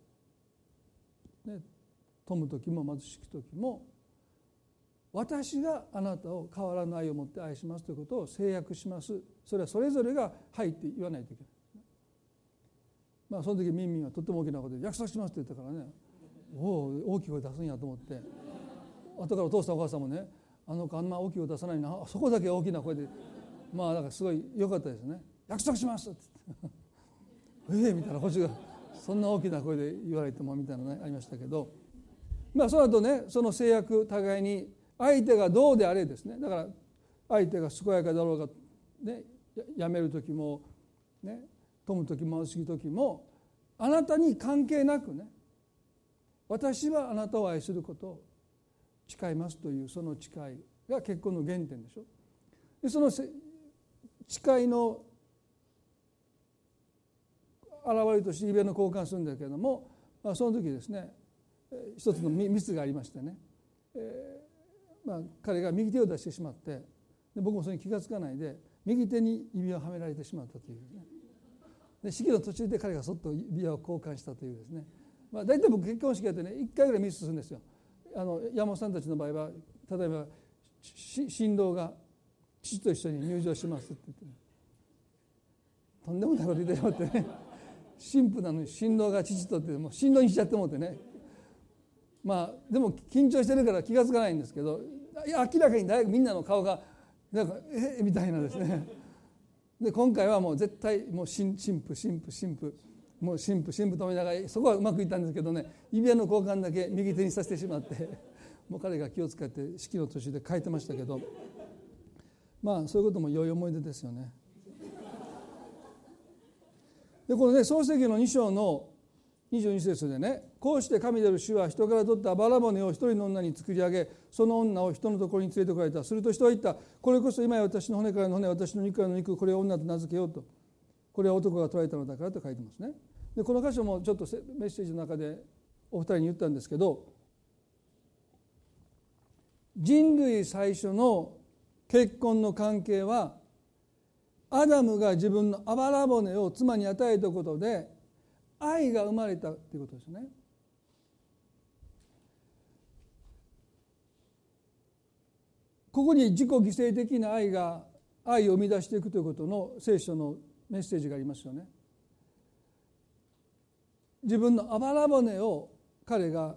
ね、富む時も貧しき時も私があなたを変わらないを持って愛しますということを制約します。それはそれぞれが「はい」って言わないといけない。まあその時ミンミンはとっても大きなことで「約束します」って言ったからね。おお大きい声出すんやと思って。後からお父さんお母さんもねあの子あんま大きい声出さないなそこだけ大きな声でまあだからすごい良かったですね「約束します」って。ええみたいなこっちがそんな大きな声で言われてもみたいなねありましたけど。まあその後ねその制約互いに相手がどうであれですね。だから相手が健やかだろうが、ね、やめる時も、ね、富む時も貧しい時もあなたに関係なくね私はあなたを愛すること誓いますというその誓いが結婚の原点でしょ。でその誓いの現れとして指輪の交換するんだけれども、まあ、その時ですね一つのミスがありましてね、えーまあ、彼が右手を出してしまってで僕もそれに気が付かないで右手に指輪をはめられてしまったというねで式の途中で彼がそっと指輪を交換したというですね、まあ、大体僕結婚式やってね1回ぐらいミスするんですよ。あの山本さんたちの場合は例えば新郎が父と一緒に入場しますって言って、とんでもないこと言ってしまってね。神父なのに新郎が父とってもう新郎にしちゃってもってね。まあでも緊張してるから気が付かないんですけどいや明らかに大学みんなの顔がなんかえみたいなですね。で今回はもう絶対もう神神父神父神父もう神父神父止めながらそこはうまくいったんですけどね指輪の交換だけ右手にさせてしまって もう彼が気を使って式の途中で書いてましたけどまあそういうことも良い思い出ですよね。でこのね創世記の2章の22節でねこうして神である主は人から取ったあばら骨を一人の女に作り上げその女を人のところに連れてこられた。すると人は言った。これこそ今や私の骨からの骨私の肉からの肉これを女と名付けようと。これは男が捕らえたのだからと書いてますね。でこの箇所もちょっとメッセージの中でお二人に言ったんですけど人類最初の結婚の関係はアダムが自分のあばら骨を妻に与えたことで愛が生まれたということですね。ここに自己犠牲的な愛が愛を生み出していくということの聖書のメッセージがありますよね。自分のあばら骨を彼が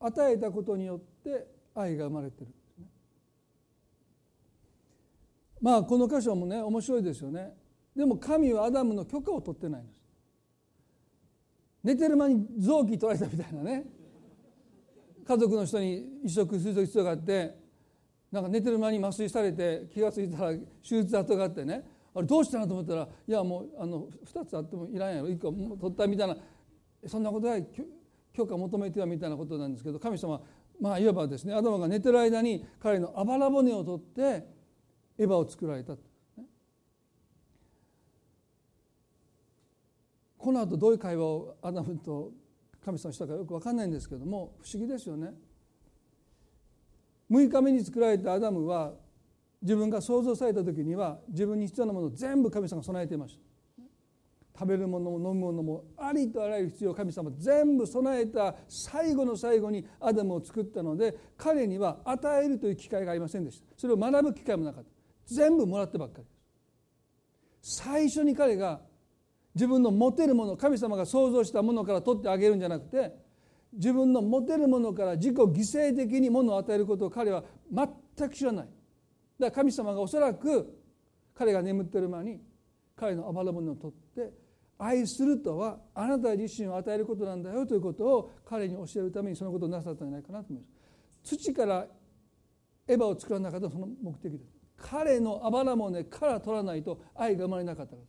与えたことによって愛が生まれてる。まあこの箇所もね面白いですよね。でも神はアダムの許可を取ってないんです。寝てる間に臓器取られたみたいなね。家族の人に移植する必要があってなんか寝てる間に麻酔されて気が付いたら手術跡があってね。あれどうしたのと思ったらいやもうあの2つあってもいらんやろ。1個取ったみたいなそんなことは許可求めてはみたいなことなんですけど神様まあいわばですねアダムが寝てる間に彼のあばら骨を取ってエヴァを作られたこの後どういう会話をアダムと神様したかよく分かんないんですけども不思議ですよね。6日目に作られたアダムは自分が創造された時には自分に必要なものを全部神様が備えていました。食べるものも飲むものもありとあらゆる必要を神様全部備えた最後の最後にアダムを作ったので彼には与えるという機会がありませんでした。それを学ぶ機会もなかった。全部もらってばっかりです。最初に彼が自分の持てるもの神様が創造したものから取ってあげるんじゃなくて自分の持てるものから自己犠牲的にものを与えることを彼は全く知らない。だから神様がおそらく彼が眠ってる間に彼の暴れ物を取って愛するとはあなた自身を与えることなんだよということを彼に教えるためにそのことをなさったんじゃないかなと思います。土からエヴァを作らなかったその目的です。彼のあばら骨から取らないと愛が生まれなかったか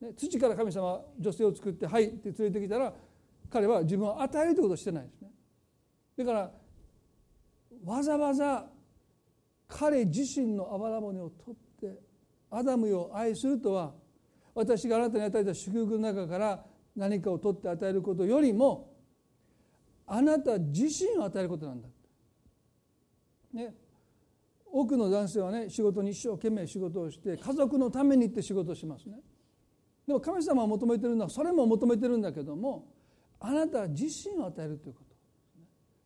ら、ね、土から神様は女性を作って「はい」って連れてきたら彼は自分を与えるということをしてないですね。だからわざわざ彼自身のあばら骨を取ってアダムを愛するとは私があなたに与えた祝福の中から何かを取って与えることよりもあなた自身を与えることなんだ。ね、多くの男性はね仕事に一生懸命仕事をして家族のためにって仕事をしますね。でも神様は求めてるのはそれも求めてるんだけどもあなた自身を与えるというこ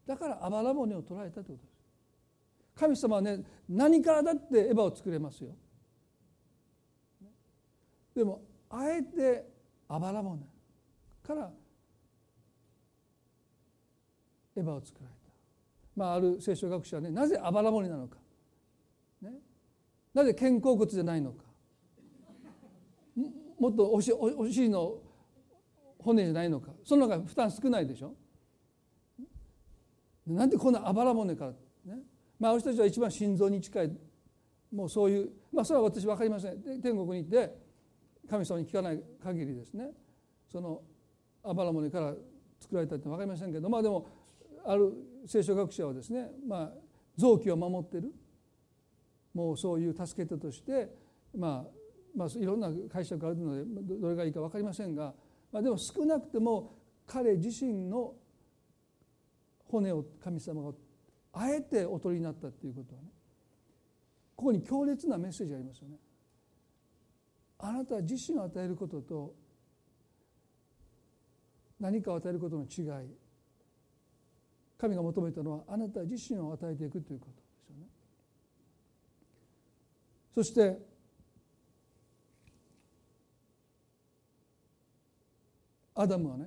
とだからあばら骨を捉えたということです神様はね何からだってエヴァを作れますよでもあえてあばら骨からエヴァを作られた、まあ、ある聖書学者はねなぜあばら骨なのか、ね、なぜ肩甲骨じゃないのか。もっとおしお尻の骨じゃないのか。その中負担少ないでしょ。なんでこんなあばら骨から、ね。まあ、私たちは一番心臓に近い。もうそういうまあそれは私分かりません。天国に行って神様に聞かない限りですねそのあばら骨から作られたって分かりませんけどまあでもある聖書学者はですねまあ臓器を守ってるもうそういう助け手としてまあまあいろんな解釈があるのでどれがいいか分かりませんが、まあ、でも少なくても彼自身の骨を神様があえてお取りになったっていうことはねここに強烈なメッセージがありますよね。あなた自身を与えることと何かを与えることの違い神が求めたのはあなた自身を与えていくということですよね。そしてアダムはね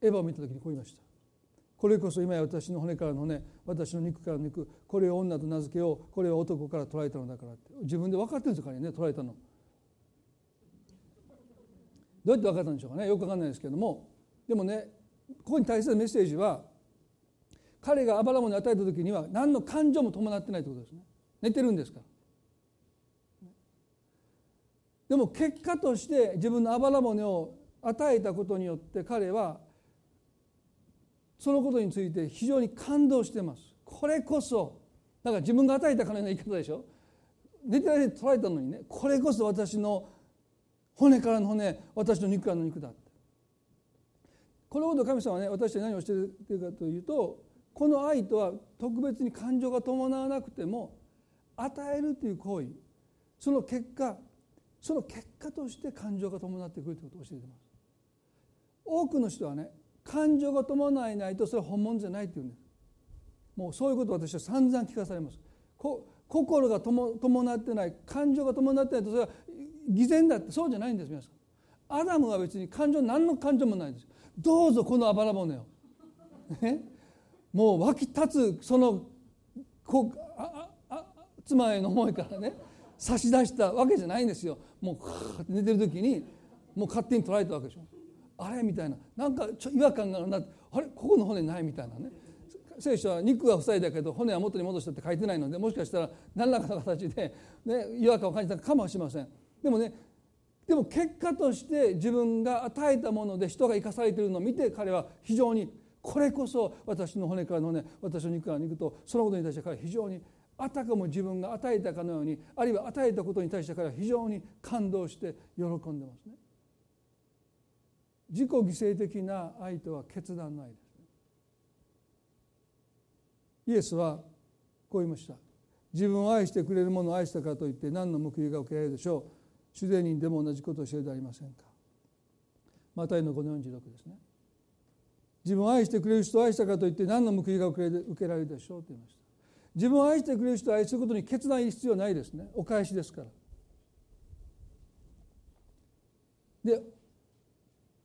エヴァを見た時にこう言いました。これこそ今や私の骨からの骨私の肉からの肉これを女と名付けようこれを男から捉えたのだからって自分で分かってるんですからね捉えたの。どうやって分かったんでしょうかね。よく分かんないですけども。でもねここに対するメッセージは彼があばら骨を与えた時には何の感情も伴ってないということですね。寝てるんですから。でも結果として自分のあばら骨を与えたことによって彼はそのことについて非常に感動してます。これこそだか自分が与えたかのような言い方でしょ。寝てる間に捉えたのにねこれこそ私の骨からの骨私の肉からの肉だって。このこと神様はね私たち何をしているかというとこの愛とは特別に感情が伴わなくても与えるという行為。その結果その結果として感情が伴ってくるということを教えています。多くの人はね感情が伴えないとそれは本物じゃないっていうんです。もうそういうことを私は散々聞かされます。心が伴ってない感情が伴ってないとそれは偽善だってそうじゃないんです皆さん。アダムは別に感情何の感情もないですどうぞこのあばら骨を、ね、もう湧き立つそのこああ妻への思いからね差し出したわけじゃないんですよ。もう寝てる時にもう勝手に捉えたわけでしょ。あれみたいな。なんかちょ違和感があるなあれ？ここの骨ないみたいなね。聖書は肉は塞いだけど骨は元に戻したって書いてないのでもしかしたら何らかの形で、ね、違和感を感じたかもしれません。でもねでも結果として自分が与えたもので人が生かされているのを見て彼は非常にこれこそ私の骨からの骨私の肉からの肉とそのことに対して彼は非常にあたかも自分が与えたかのようにあるいは与えたことに対して彼は非常に感動して喜んでますね。自己犠牲的な愛とは決断の愛です、イエスはこう言いました。自分を愛してくれる者を愛したからといって何の報いが受けられるでしょう。主税人でも同じことを教えてありませんか？マタイの5の46ですね。自分を愛してくれる人を愛したかといって何の報いが受けられるでしょう？と言いました。自分を愛してくれる人を愛することに決断必要ないですね。お返しですから。で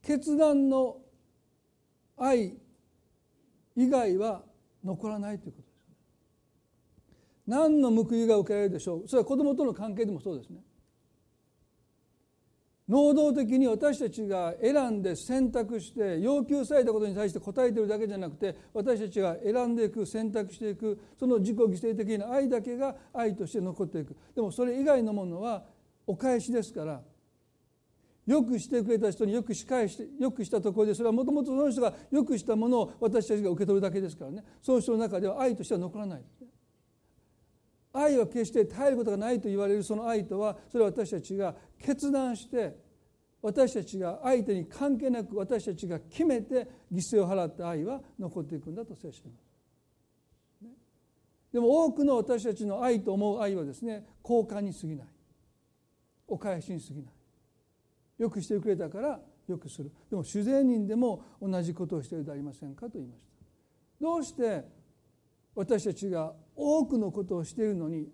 決断の愛以外は残らないということです何の報いが受けられるでしょう？それは子供との関係でもそうですね。能動的に私たちが選んで選択して要求されたことに対して答えているだけじゃなくて私たちが選んでいく選択していくその自己犠牲的な愛だけが愛として残っていくでもそれ以外のものはお返しですから。よくしてくれた人によくし返してよくしたところでそれはもともとその人がよくしたものを私たちが受け取るだけですからね。その人の中では愛としては残らない。ですね。愛は決して耐えることがないと言われるその愛とはそれは私たちが決断して私たちが相手に関係なく私たちが決めて犠牲を払った愛は残っていくんだと聖書にでも多くの私たちの愛と思う愛はですね交換に過ぎない。お返しに過ぎない。よくしてくれたからよくする。でも主税人でも同じことをしているでありませんかと言いました。どうして私たちが多くのことをしているのに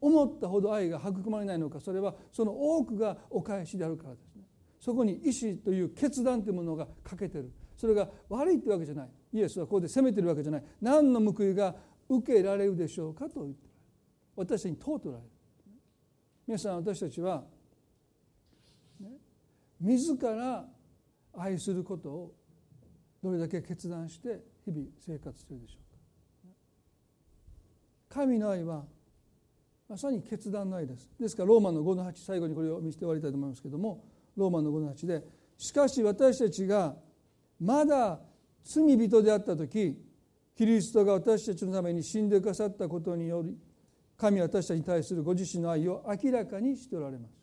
思ったほど愛が育まれないのかそれはその多くがお返しであるからですね。そこに意志という決断というものが欠けてる。それが悪いってわけじゃない。イエスはここで責めてるわけじゃない。何の報いが受けられるでしょうかと言って私たちに問うとられる。皆さん私たちは、ね、自ら愛することをどれだけ決断して日々生活するでしょう神の愛はまさに決断の愛です。ですからローマの5の8最後にこれを見せて終わりたいと思いますけどもローマの5の8でしかし私たちがまだ罪人であった時キリストが私たちのために死んでくださったことにより神は私たちに対するご自身の愛を明らかにしておられます。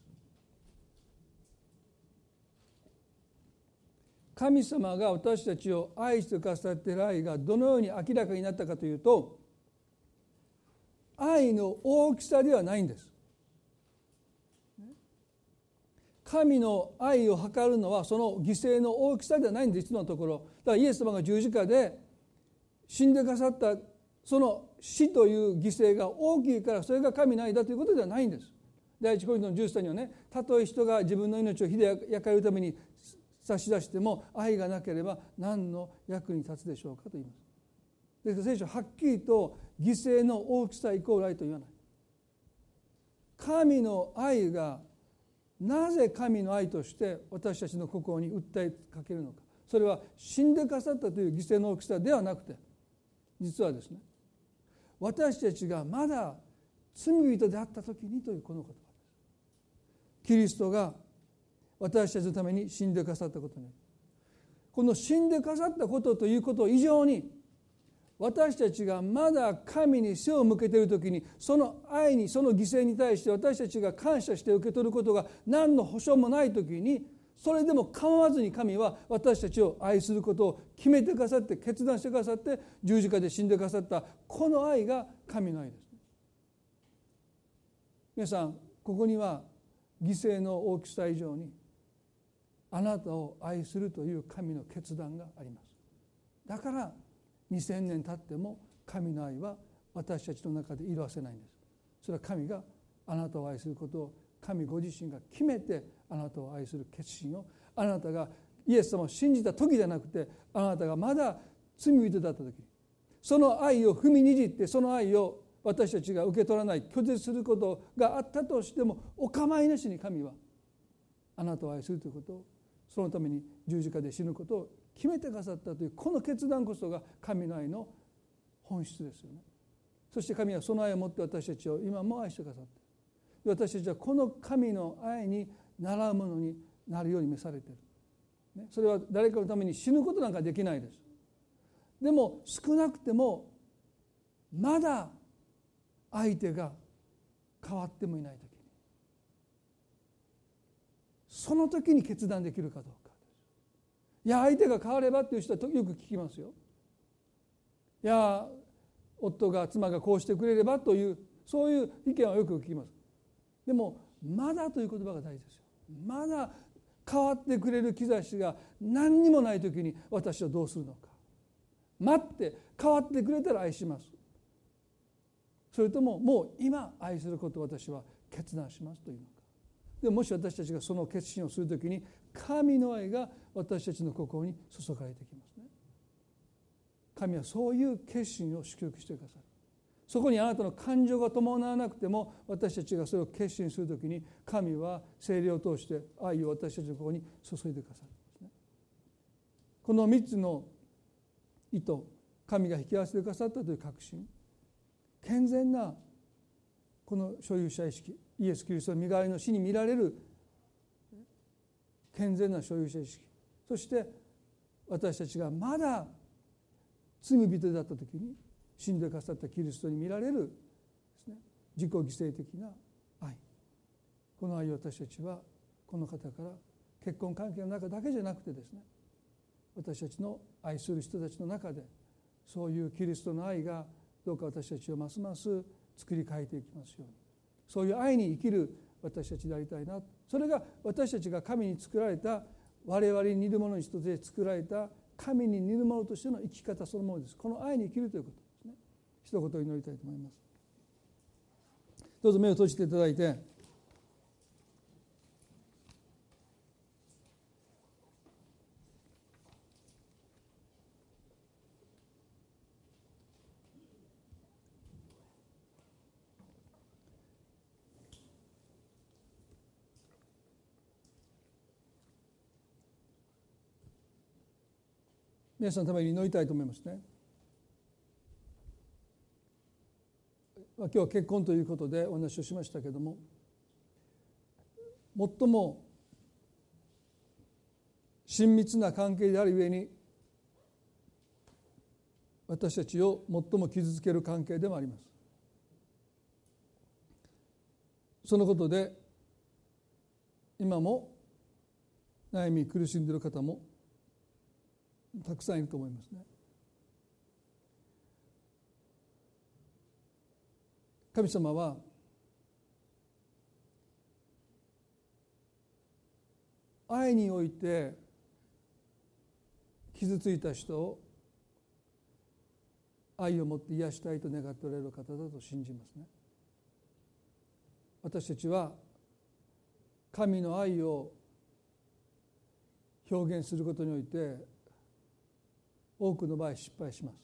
神様が私たちを愛してくださっている愛がどのように明らかになったかというと愛の大きさではないんです。神の愛を測るのはその犠牲の大きさではないんです。実のところ。だからイエス様が十字架で死んでくださったその死という犠牲が大きいからそれが神の愛だということではないんです。第一コリントの13にはね。たとえ人が自分の命を火で焼かれるために差し出しても愛がなければ何の役に立つでしょうかと言います。ですから聖書はっきりと犠牲の大きさイコール愛と言わない。神の愛がなぜ神の愛として私たちの心に訴えかけるのか。それは死んでくださったという犠牲の大きさではなくて実はですね私たちがまだ罪人であった時にというこの言葉です。キリストが私たちのために死んでくださったことにこの死んでくださったことということ以上に私たちがまだ神に背を向けている時にその愛にその犠牲に対して私たちが感謝して受け取ることが何の保証もない時にそれでも構わずに神は私たちを愛することを決めてくださって決断してくださって十字架で死んでくださったこの愛が神の愛です。皆さんここには犠牲の大きさ以上にあなたを愛するという神の決断があります。だから2000年経っても神の愛は私たちの中で色あせないんです。それは神があなたを愛することを神ご自身が決めてあなたを愛する決心を。あなたがイエス様を信じた時じゃなくてあなたがまだ罪人だった時。その愛を踏みにじってその愛を私たちが受け取らない拒絶することがあったとしてもお構いなしに神はあなたを愛するということをそのために十字架で死ぬことを決めてくださったというこの決断こそが神の愛の本質ですよね。そして神はその愛を持って私たちを今も愛してくださって。私たちはこの神の愛に習うものになるように召されている、ね、それは誰かのために死ぬことなんかできないです。でも少なくてもまだ相手が変わってもいない時に。その時に決断できるかどうか。いや相手が変わればっていう人はよく聞きますよ。いや夫が妻がこうしてくれればというそういう意見はよく聞きます。でもまだという言葉が大事ですよ。まだ変わってくれる兆しが何にもない時に私はどうするのか。待って変わってくれたら愛します。それとももう今愛することを私は決断しますというのか。でももし私たちがその決心をする時に神の愛が私たちの心に注がれてきますね。神はそういう決心を祝福してくださる。そこにあなたの感情が伴わなくても私たちがそれを決心するときに神は精霊を通して愛を私たちのここに注いでくださるんですね。この3つの意図神が引き合わせてくださったという確信。健全なこの所有者意識イエス・キリストの身代わりの死に見られる健全な所有者意識。そして私たちがまだ罪人だった時に死んでくださったキリストに見られるです、ね、自己犠牲的な愛。この愛を私たちはこの方から結婚関係の中だけじゃなくてですね私たちの愛する人たちの中でそういうキリストの愛がどうか私たちをますます作り変えていきますように。そういう愛に生きる私たちでありたいなとそれが私たちが神に作られた我々に似るものに一つで作られた神に似るものとしての生き方そのものです。この愛に生きるということですね。一言祈りたいと思います。どうぞ目を閉じていただいて。皆さんのために祈りたいと思いますね。今日は結婚ということでお話をしましたけれども最も親密な関係であるゆえに私たちを最も傷つける関係でもあります。そのことで今も悩み苦しんでいる方もたくさんいると思いますね。神様は愛において傷ついた人を愛を持って癒したいと願っておられる方だと信じますね。私たちは神の愛を表現することにおいて多くの場合失敗します。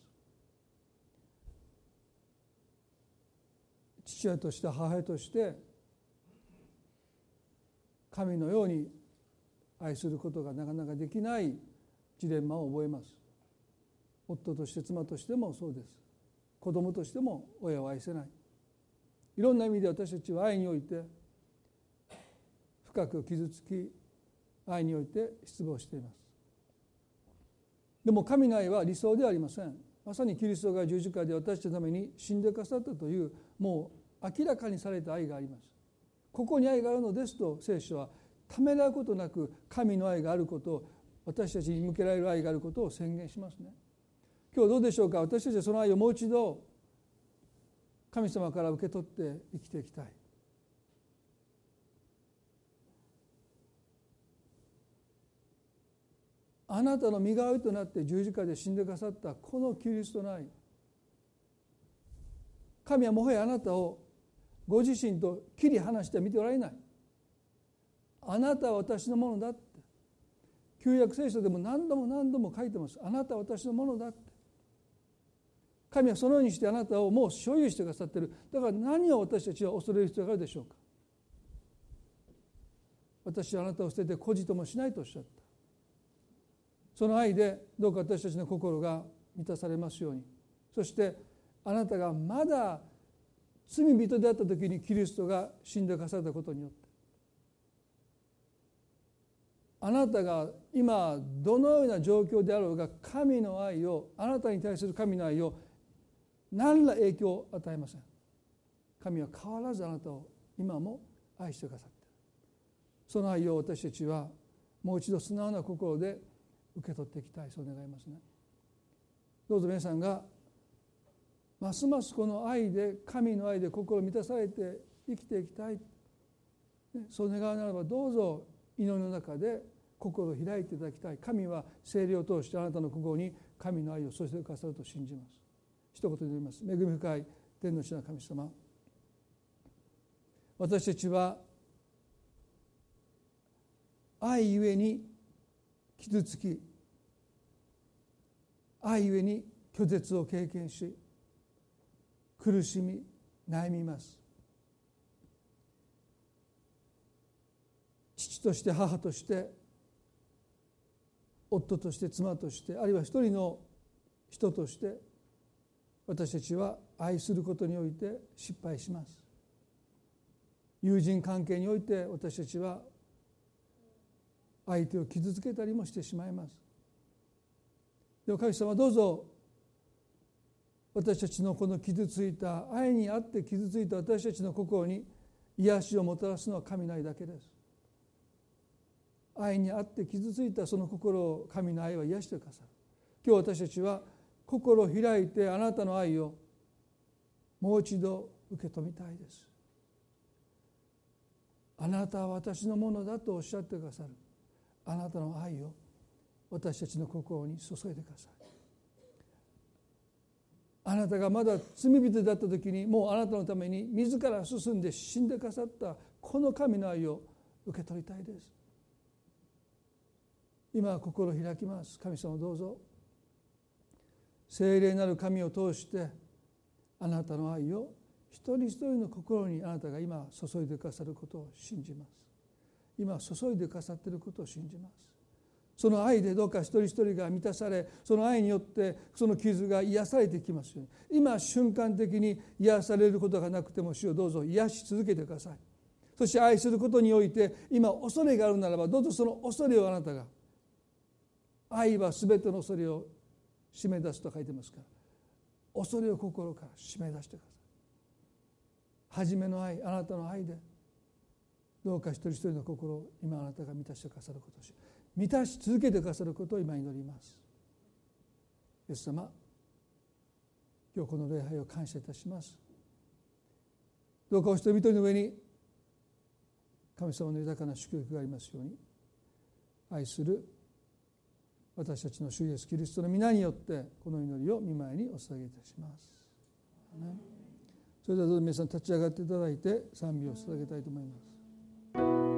父親として母親として神のように愛することがなかなかできないジレンマを覚えます。夫として妻としてもそうです。子供としても親を愛せない。いろんな意味で私たちは愛において深く傷つき愛において失望しています。でも神の愛は理想ではありません。まさにキリストが十字架で私たちのために死んでくださったというもう明らかにされた愛があります。ここに愛があるのですと聖書はためらうことなく神の愛があることを私たちに向けられる愛があることを宣言しますね。今日どうでしょうか？私たちはその愛をもう一度神様から受け取って生きていきたい。あなたの身代わりとなって十字架で死んでくださったこのキリストの愛。神はもはやあなたをご自身と切り離して見ておられない。あなたは私のものだって。旧約聖書でも何度も何度も書いてます。あなたは私のものだって。神はそのようにしてあなたをもう所有してくださってる。だから何を私たちは恐れる必要があるでしょうか。私はあなたを捨てて孤児ともしないとおっしゃった。その愛でどうか私たちの心が満たされますように。そしてあなたがまだ罪人であった時にキリストが死んでかされたことによって。あなたが今どのような状況であろうが神の愛をあなたに対する神の愛を何ら影響を与えません。神は変わらずあなたを今も愛してくださっている。その愛を私たちはもう一度素直な心で受け取っていきたいそう願いますね。どうぞ皆さんがますますこの愛で神の愛で心満たされて生きていきたい。そう願うならばどうぞ祈りの中で心を開いていただきたい。神は聖霊を通してあなたの心に神の愛を注いでくださると信じます。一言で言います。恵み深い天の地の神様。私たちは愛ゆえに傷つき愛ゆえに拒絶を経験し苦しみ悩みます。父として母として夫として妻としてあるいは一人の人として私たちは愛することにおいて失敗します。友人関係において私たちは相手を傷つけたりもしてしまいます。でも神様どうぞ私たちのこの傷ついた愛にあって傷ついた私たちの心に癒しをもたらすのは神の愛だけです。愛にあって傷ついたその心を神の愛は癒してくださる。今日私たちは心を開いてあなたの愛をもう一度受け止めたいです。あなたは私のものだとおっしゃってくださる。あなたの愛を私たちの心に注いでください。あなたがまだ罪人だった時にもうあなたのために自ら進んで死んでくださったこの神の愛を受け取りたいです。今心を開きます。神様どうぞ。聖霊なる神を通してあなたの愛を一人一人の心にあなたが今注いでくださることを信じます。今注いでくださっていることを信じます。その愛でどうか一人一人が満たされその愛によってその傷が癒されてきますように。今瞬間的に癒されることがなくても主をどうぞ癒し続けてください。そして愛することにおいて今恐れがあるならばどうぞその恐れをあなたが愛は全ての恐れを締め出すと書いてますから恐れを心から締め出してください。初めの愛あなたの愛でどうか一人一人の心を今あなたが満たしてくださることをし満たし続けてくださることを今祈りますイエス様今日この礼拝を感謝いたしますどうかお人一人の上に神様の豊かな祝福がありますように愛する私たちの主イエスキリストの皆によってこの祈りを見舞いにお捧げいたします。それではどうぞ皆さん立ち上がっていただいて賛美を捧げたいと思います。thank you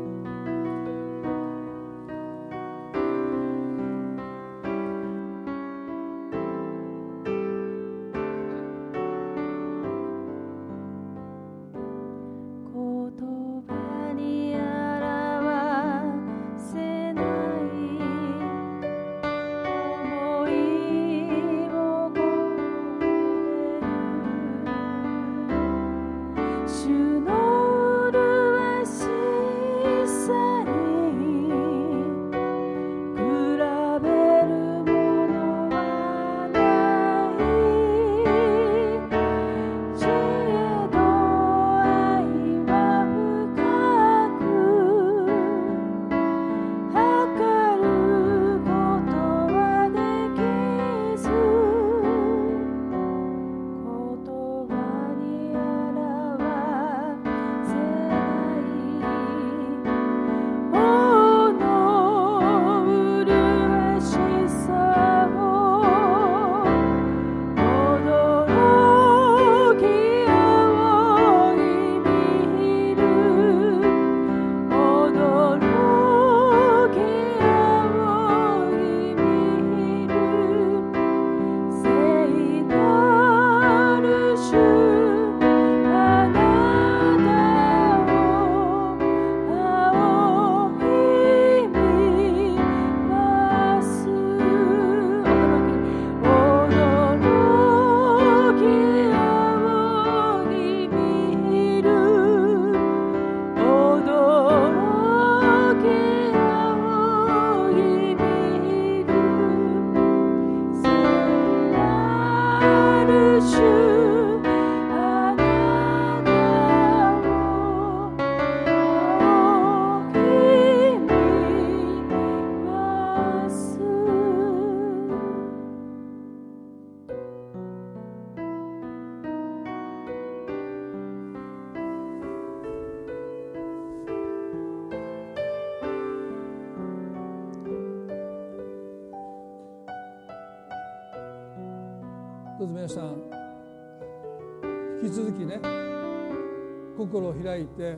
開いて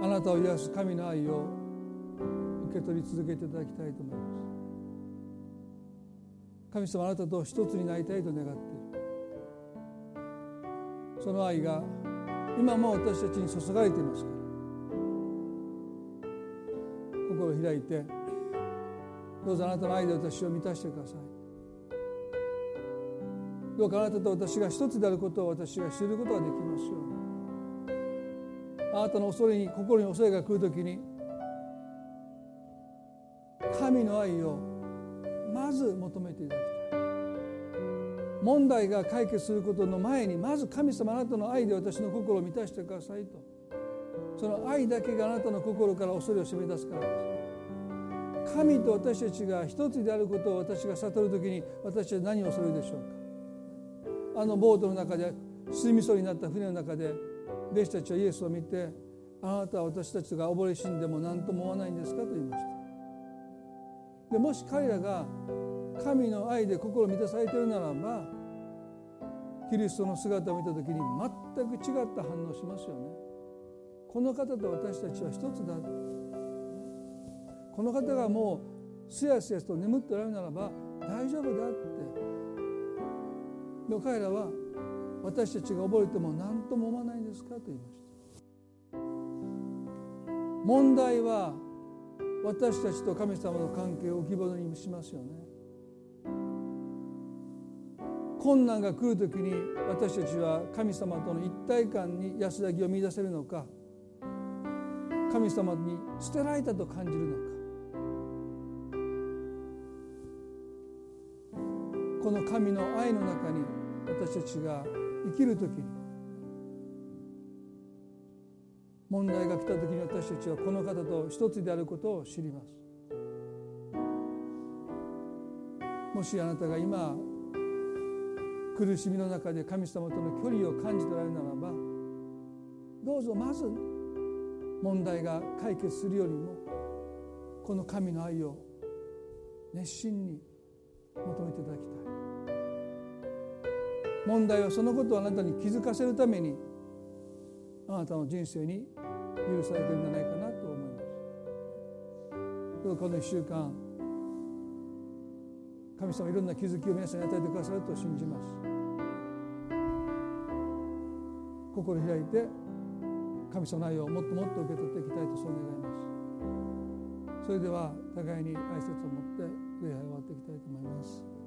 あなたを癒す神の愛を受け取り続けていただきたいと思います。神様あなたと一つになりたいと願っている。その愛が今も私たちに注がれていますから。心を開いてどうぞあなたの愛で私を満たしてください。どうかあなたと私が一つであることを私が知ることができますように。あなたの恐れに心に恐れが来るときに神の愛をまず求めていただきたい。問題が解決することの前にまず神様あなたの愛で私の心を満たしてくださいと。その愛だけがあなたの心から恐れを締め出すから。です神と私たちが一つであることを私が悟る時に私は何をするでしょうか。あのボートの中で沈みそになった船の中で弟子たちはイエスを見てあなたは私たちが溺れ死んでも何とも思わないんですかと言いました。でもし彼らが神の愛で心満たされているならばキリストの姿を見た時に全く違った反応しますよね。この方と私たちは一つだ。この方がもうすやすやと眠っておられるならば大丈夫だって。でも彼らは私たちが溺れても何とも思わないんですかと言いました。問題は私たちと神様の関係を浮き彫りにしますよね。困難が来る時に私たちは神様との一体感に安らぎを見出せるのか。神様に捨てられたと感じるのか。この神の愛の中に私たちが生きる時に問題が来た時に私たちはこの方と一つであることを知ります。もしあなたが今苦しみの中で神様との距離を感じておられるならばどうぞまず問題が解決するよりもこの神の愛を熱心に求めていただきたい。問題はそのことをあなたに気づかせるためにあなたの人生に許されているんじゃないかなと思います。どうこの1週間神様いろんな気づきを皆さんに与えてくださると信じます。心開いて神様の愛をもっともっと受け取っていきたいとそう願います。それでは互いに挨拶を持って礼拝を終わっていきたいと思います。